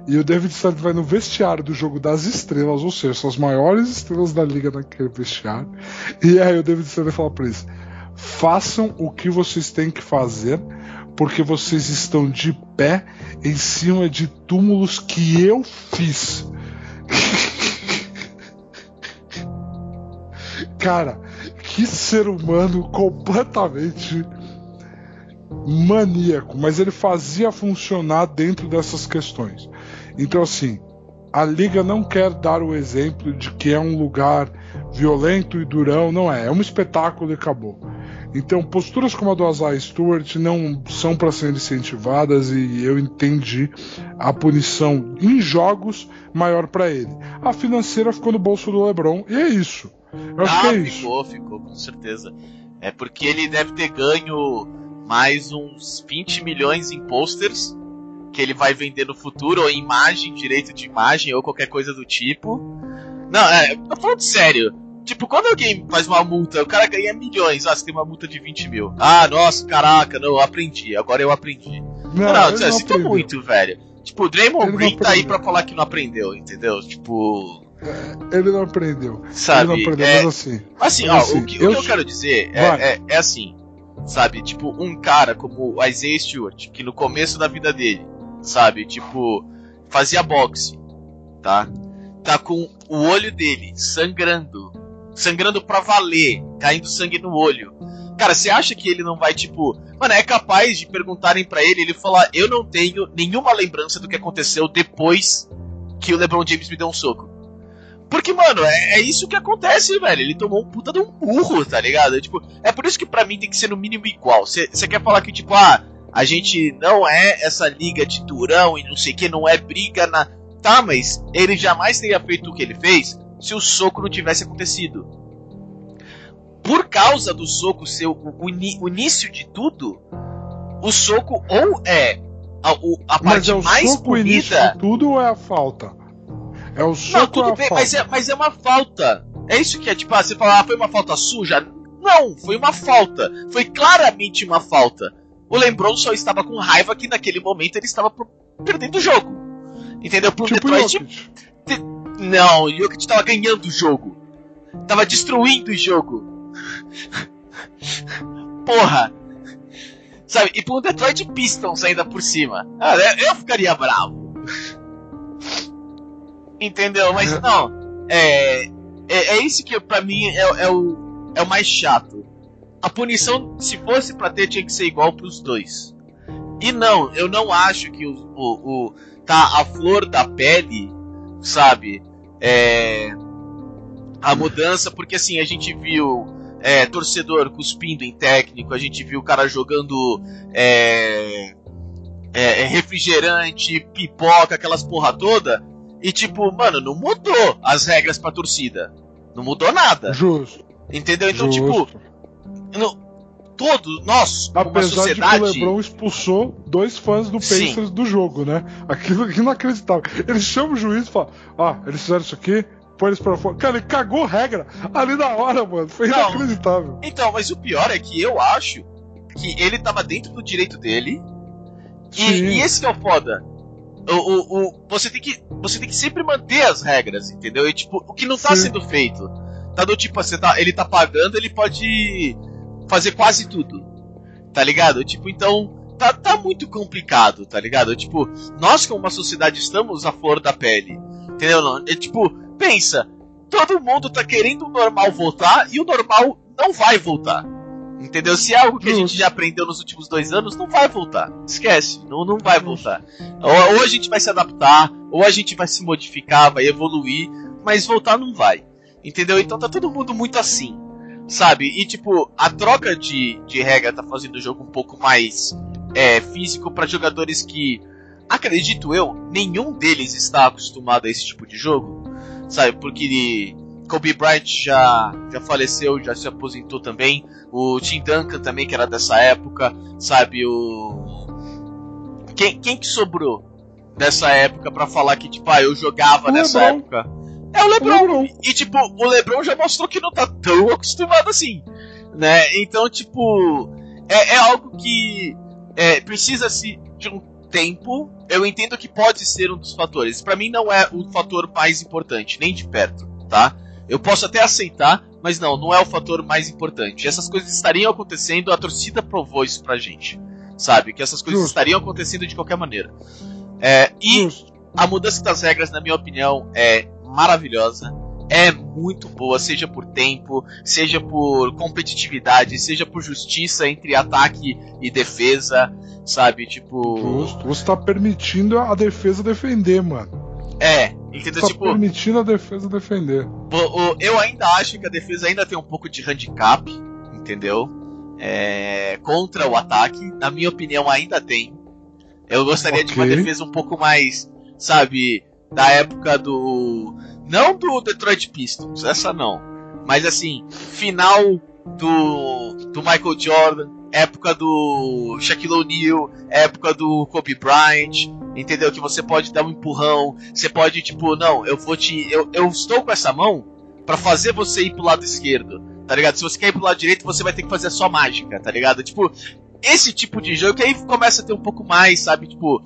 E o David Stern vai no vestiário do jogo das estrelas, ou seja, são as maiores estrelas da liga naquele vestiário. E aí o David Stern fala pra eles: façam o que vocês têm que fazer, porque vocês estão de pé em cima de túmulos que eu fiz. *laughs* Cara, que ser humano completamente maníaco, mas ele fazia funcionar dentro dessas questões. Então, assim, a liga não quer dar o exemplo de que é um lugar violento e durão, não é. É um espetáculo e acabou. Então, posturas como a do Azai Stewart não são para ser incentivadas e eu entendi a punição em jogos maior para ele. A financeira ficou no bolso do LeBron e é isso. Eu acho ah, que é isso. ficou, ficou, com certeza. É porque ele deve ter ganho mais uns 20 milhões em posters que ele vai vender no futuro, ou em imagem, direito de imagem, ou qualquer coisa do tipo. Não, é, tô falando sério. Tipo, quando alguém faz uma multa, o cara ganha milhões. Ah, você tem uma multa de 20 mil. Ah, nossa, caraca, não, eu aprendi. Agora eu aprendi. Não, não, citou aprendeu. muito, velho. Tipo, o Draymond Green tá aí pra falar que não aprendeu, entendeu? Tipo, Ele não aprendeu. sabe? ele não aprendeu, é, mas assim. Assim, Mas ó, assim, o, que, o eu que eu quero dizer é, é, é assim, sabe? Tipo, um cara como o Isaiah Stewart, que no começo da vida dele, sabe? Tipo, fazia boxe, tá? Tá com o olho dele sangrando, sangrando pra valer, caindo sangue no olho. Cara, você acha que ele não vai, tipo. Mano, é capaz de perguntarem pra ele, ele falar: Eu não tenho nenhuma lembrança do que aconteceu depois que o LeBron James me deu um soco. Porque, mano, é, é, isso que acontece, velho. Ele tomou um puta de um burro, tá ligado? Tipo, é por isso que pra mim tem que ser no mínimo igual. Você quer falar que, tipo, ah, a gente não é essa liga de durão e não sei o que, não é briga na. Tá, mas ele jamais teria feito o que ele fez se o soco não tivesse acontecido. Por causa do soco ser o, o, o início de tudo, o soco ou é a, a parte mas é o mais soco bonita. O de tudo ou é a falta? É o soco Não, tudo é a bem, falta? mas é, mas é uma falta. É isso que é, tipo, ah, você fala, ah, foi uma falta suja? Não, foi uma falta. Foi claramente uma falta. O Lebron só estava com raiva que naquele momento ele estava perdendo o jogo. Entendeu? Pro Tipo Detroit. Jokic. Não, o Jokic estava ganhando o jogo. Tava destruindo o jogo. Porra. Sabe? E pro Detroit Pistons ainda por cima. Ah, eu- eu ficaria bravo. Entendeu? Mas não. É, é, é isso que pra mim é, é o, é o mais chato. A punição, se fosse pra ter, tinha que ser igual pros dois. E não, eu não acho que o, o, o tá a flor da pele, sabe? É, a mudança, porque assim, a gente viu é, torcedor cuspindo em técnico, a gente viu o cara jogando é, é, refrigerante, pipoca, aquelas porra toda. E tipo, mano, não mudou as regras pra torcida. Não mudou nada. Justo. Entendeu? Então, tipo, justo. não, todo, nós, Apesar de que o sociedade. LeBron expulsou dois fãs do Sim. Pacers do jogo, né? Aquilo inacreditável. Ele chama o juiz e fala: Ah, eles fizeram isso aqui, põe eles pra fora. Cara, ele cagou regra ali na hora, mano. Foi Não. inacreditável. Então, mas o pior é que eu acho que ele tava dentro do direito dele. E, Sim. e esse que é o foda. O, o, o- você, tem que, você tem que sempre manter as regras, entendeu? E tipo, o que não tá Sim. sendo feito. Tá do tipo, você tá, ele tá pagando, ele pode fazer quase tudo. Tá ligado? Tipo, então. Tá, tá muito complicado, tá ligado? Tipo, nós como uma sociedade estamos à flor da pele. Entendeu? Não? É tipo, pensa, todo mundo tá querendo o normal voltar e o normal não vai voltar. Entendeu? Se é algo que a gente já aprendeu nos últimos dois anos, não vai voltar. Esquece, não, não vai voltar. Ou, ou a gente vai se adaptar, ou a gente vai se modificar, vai evoluir, mas voltar não vai. Entendeu? Então tá todo mundo muito assim. Sabe? E tipo, a troca de, de regra tá fazendo o jogo um pouco mais é, físico para jogadores que, acredito eu, nenhum deles está acostumado a esse tipo de jogo. Sabe? Porque Kobe Bryant já, já faleceu, já se aposentou também. O Tim Duncan também, que era dessa época. Sabe? O. Quem, quem que sobrou dessa época pra falar que, tipo, ah, eu jogava O nessa LeBron. época? É o LeBron. LeBron. E, tipo, o LeBron já mostrou que não tá tão acostumado assim. Né? Então, tipo, é, é algo que é, precisa-se de um tempo. Eu entendo que pode ser um dos fatores. Pra mim, não é o fator mais importante, nem de perto, tá? Eu posso até aceitar, mas não, não é o fator mais importante. Essas coisas estariam acontecendo, a torcida provou isso pra gente. Sabe? Que essas coisas Justo. estariam acontecendo de qualquer maneira. É, e Justo. a mudança das regras, na minha opinião, é maravilhosa. É muito boa, seja por tempo, seja por competitividade, seja por justiça entre ataque e defesa, sabe? Tipo. Justo. Você tá permitindo a defesa defender, mano. É, Você entendeu? tá Tipo, permitindo a defesa defender. eu ainda acho que a defesa ainda tem um pouco de handicap, entendeu? É, contra o ataque, na minha opinião, ainda tem. Eu gostaria de uma defesa um pouco mais, sabe, da época do. Não do Detroit Pistons, essa não. Mas assim, final do, do Michael Jordan, época do Shaquille O'Neal, época do Kobe Bryant, entendeu? Que você pode dar um empurrão, você pode, tipo, não, eu vou te. Eu, eu estou com essa mão pra fazer você ir pro lado esquerdo, tá ligado? Se você quer ir pro lado direito, você vai ter que fazer a sua mágica, tá ligado? Tipo, esse tipo de jogo que aí começa a ter um pouco mais, sabe? Tipo,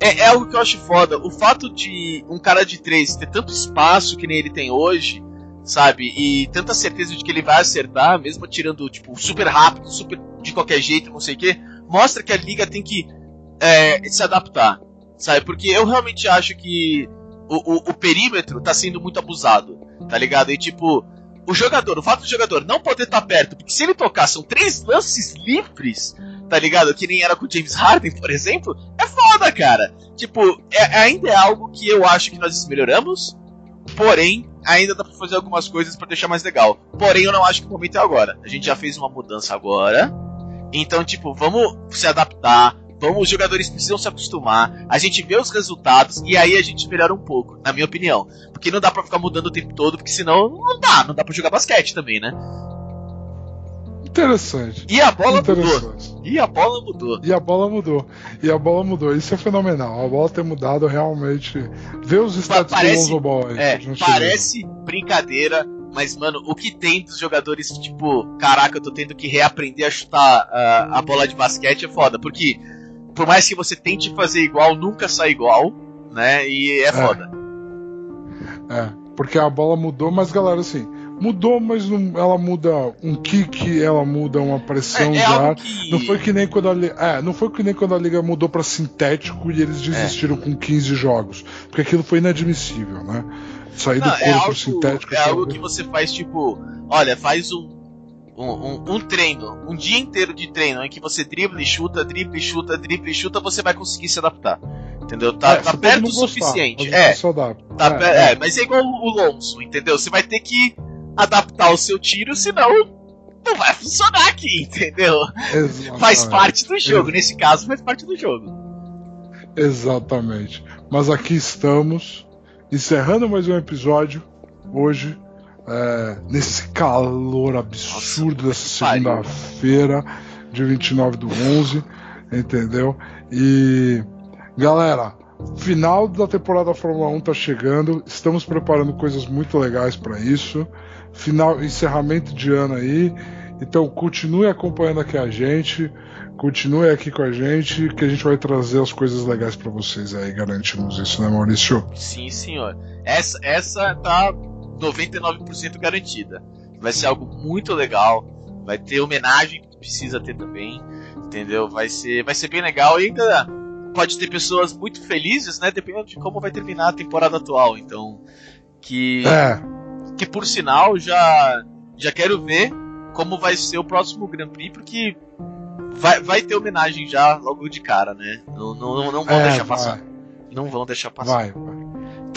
é, é algo que eu acho foda. O fato de um cara de três ter tanto espaço que nem ele tem hoje, sabe? E tanta certeza de que ele vai acertar, mesmo tirando, tipo, super rápido, super de qualquer jeito, não sei o quê, mostra que a liga tem que é, se adaptar, sabe? Porque eu realmente acho que o, o, o perímetro tá sendo muito abusado, tá ligado? E tipo, o jogador, o fato do jogador não poder estar perto, porque se ele tocar são três lances livres, tá ligado? Que nem era com o James Harden, por exemplo, é foda, cara. Tipo, é, ainda é algo que eu acho que nós melhoramos, porém, ainda dá pra fazer algumas coisas pra deixar mais legal. Porém, eu não acho que o momento é agora. A gente já fez uma mudança agora. Então, tipo, vamos se adaptar. Vamos, os jogadores precisam se acostumar. A gente vê os resultados e aí a gente melhora um pouco, na minha opinião. Porque não dá pra ficar mudando o tempo todo, porque senão não dá, não dá pra jogar basquete também, né? Interessante. E a bola mudou. E a bola mudou. E a bola mudou. E a bola mudou. Isso é fenomenal. A bola ter mudado realmente. Vê os status parece- do Lonzo Ball aí. É, parece brincadeira, mas, mano, o que tem dos jogadores, tipo, caraca, eu tô tendo que reaprender a chutar ah, a bola de basquete é foda, porque por mais que você tente fazer igual, nunca sai igual, né? E é foda. É, porque a bola mudou, mas galera, assim, mudou, mas não, ela muda um kick, ela muda uma pressão É, é ar. que. Não foi que nem quando a liga, é, não foi que nem quando a liga mudou pra sintético e eles desistiram com 15 jogos, porque aquilo foi inadmissível, né? Sair do Não, couro é algo, sintético. é algo que você faz, tipo, olha, faz um, um, um, um treino, um dia inteiro de treino, em que você dribla e chuta, dribla e chuta, dribla e chuta, você vai conseguir se adaptar. Entendeu? Tá, É, tá perto o suficiente. É. Tá, É, pe- é. é, mas é igual o Lonzo, entendeu? Você vai ter que adaptar o seu tiro, senão não vai funcionar aqui, *laughs* entendeu? Exatamente. Faz parte do jogo, nesse caso faz parte do jogo. Exatamente. Mas aqui estamos, encerrando mais um episódio hoje, é, nesse calor absurdo dessa pariu. segunda-feira, de 29 do 11, entendeu? E galera, final da temporada da Fórmula 1 tá chegando, estamos preparando coisas muito legais para isso. Final, encerramento de ano aí. Então continue acompanhando aqui a gente, continue aqui com a gente, que a gente vai trazer as coisas legais para vocês aí, garantimos isso, né, Maurício? Sim, senhor. Essa, essa tá 99% garantida. Vai ser algo muito legal. Vai ter homenagem que precisa ter também. Entendeu? Vai ser, vai ser bem legal. E ainda pode ter pessoas muito felizes, né? Dependendo de como vai terminar a temporada atual. Então, que, É, que por sinal já, já quero ver como vai ser o próximo Grand Prix, porque vai, vai ter homenagem já logo de cara, né? Não, não, não, vão é, deixar vai, passar. Não vão deixar passar. vai, vai.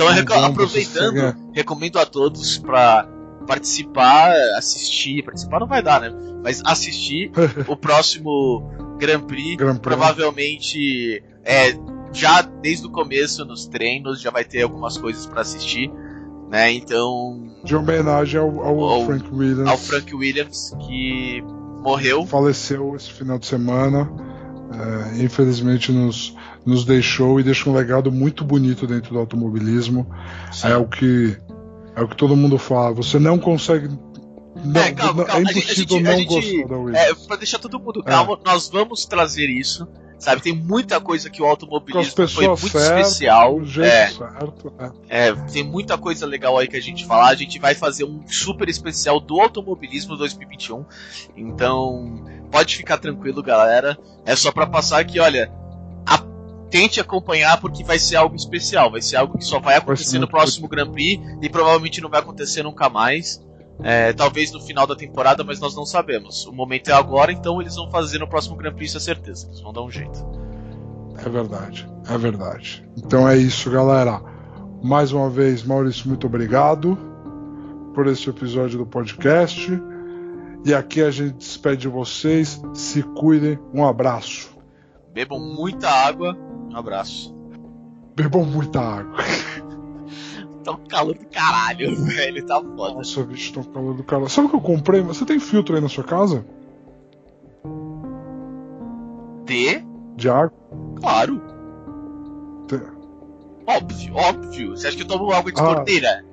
Então, reco- aproveitando, recomendo a todos pra participar, assistir. Participar não vai dar, né? Mas assistir *laughs* o próximo Grand Prix. Grand Prix. Provavelmente, é, já desde o começo nos treinos, já vai ter algumas coisas pra assistir. Né? Então, De homenagem ao, ao Ao- Frank Williams. ao Frank Williams, que morreu. faleceu esse final de semana. é, infelizmente nos, nos deixou e deixa um legado muito bonito dentro do automobilismo. É o que é o que todo mundo fala. Você não consegue. Não, É, calma, não- calma. é A gente- a impossível gente- a não gente- gostar da. É, pra deixar todo mundo calmo, nós vamos trazer isso. Sabe, tem muita coisa que o automobilismo foi muito certas, especial. É, certo. é. É, tem muita coisa legal aí que a gente falar. A gente vai fazer um super especial do automobilismo 2021. Então, pode ficar tranquilo, galera. É só pra passar que, olha, tente acompanhar porque vai ser algo especial. Vai ser algo que só vai acontecer no próximo Grand Prix e provavelmente não vai acontecer nunca mais. É, talvez no final da temporada, mas nós não sabemos. O momento é agora, então eles vão fazer no próximo Grand Prix, isso é certeza. Eles vão dar um jeito. É verdade, é verdade. Então é isso, galera. Mais uma vez, Maurício, muito obrigado por esse episódio do podcast. E aqui a gente despede de vocês. Se cuidem. Um abraço. Bebam muita água. Um abraço. Bebam muita água. *laughs* Tá um calor do caralho, velho. Tá foda. Nossa, bicho, tô calor do cara. Sabe o que eu comprei? Você tem filtro aí na sua casa? T? De água? Claro. Tem. Óbvio, óbvio. Você acha que eu tomo água de Ah. torneira?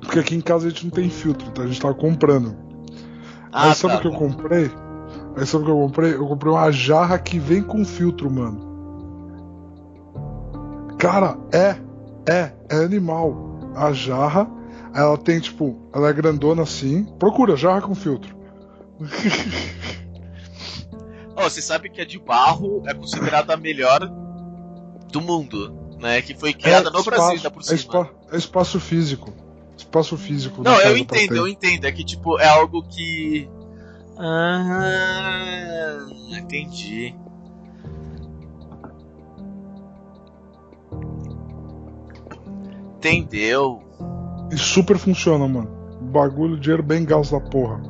Porque aqui em casa a gente não tem filtro, então a gente tava comprando. Ah, Aí sabe tá. o que eu comprei? Aí sabe o que eu comprei? Eu comprei uma jarra que vem com filtro, mano. Cara, é, é, é animal. A jarra, ela tem tipo, ela é grandona assim. Procura, jarra com filtro. Ó, você sabe que a de barro é considerada a melhor do mundo, né? Que foi criada no espaço, Brasil, ainda por é, cima. espa- é espaço físico. Espaço físico. Não, eu entendo, eu entendo. É que, tipo, é algo que. Ah, entendi. Entendeu? E super funciona, mano. Bagulho, dinheiro bem gasto da porra.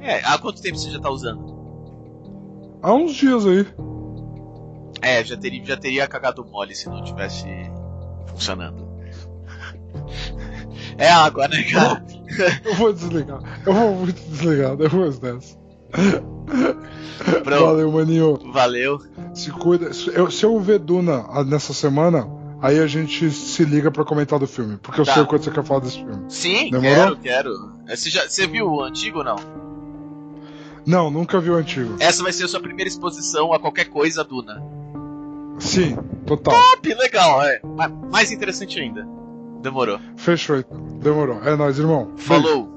É, há quanto tempo você já tá usando? Há uns dias aí. É, já teria, já teria cagado mole se não tivesse funcionando. *laughs* É água, né, cara? Eu vou desligar. Eu vou muito desligar depois dessa. Pronto. Valeu, maninho. Valeu. Se cuida. Se eu, se eu ver Duna ah, nessa semana, aí a gente se liga pra comentar do filme. Porque eu Tá. sei o quanto você quer falar desse filme. Sim, Demorou? quero, quero. É, Você, já, você viu o antigo ou não? Não, nunca vi o antigo. Essa vai ser a sua primeira exposição a qualquer coisa, Duna. Sim, total. Top, legal, é. Ma- Mais interessante ainda. Demorou. Fechou então. Demorou. É nóis, irmão. Beijo. Falou.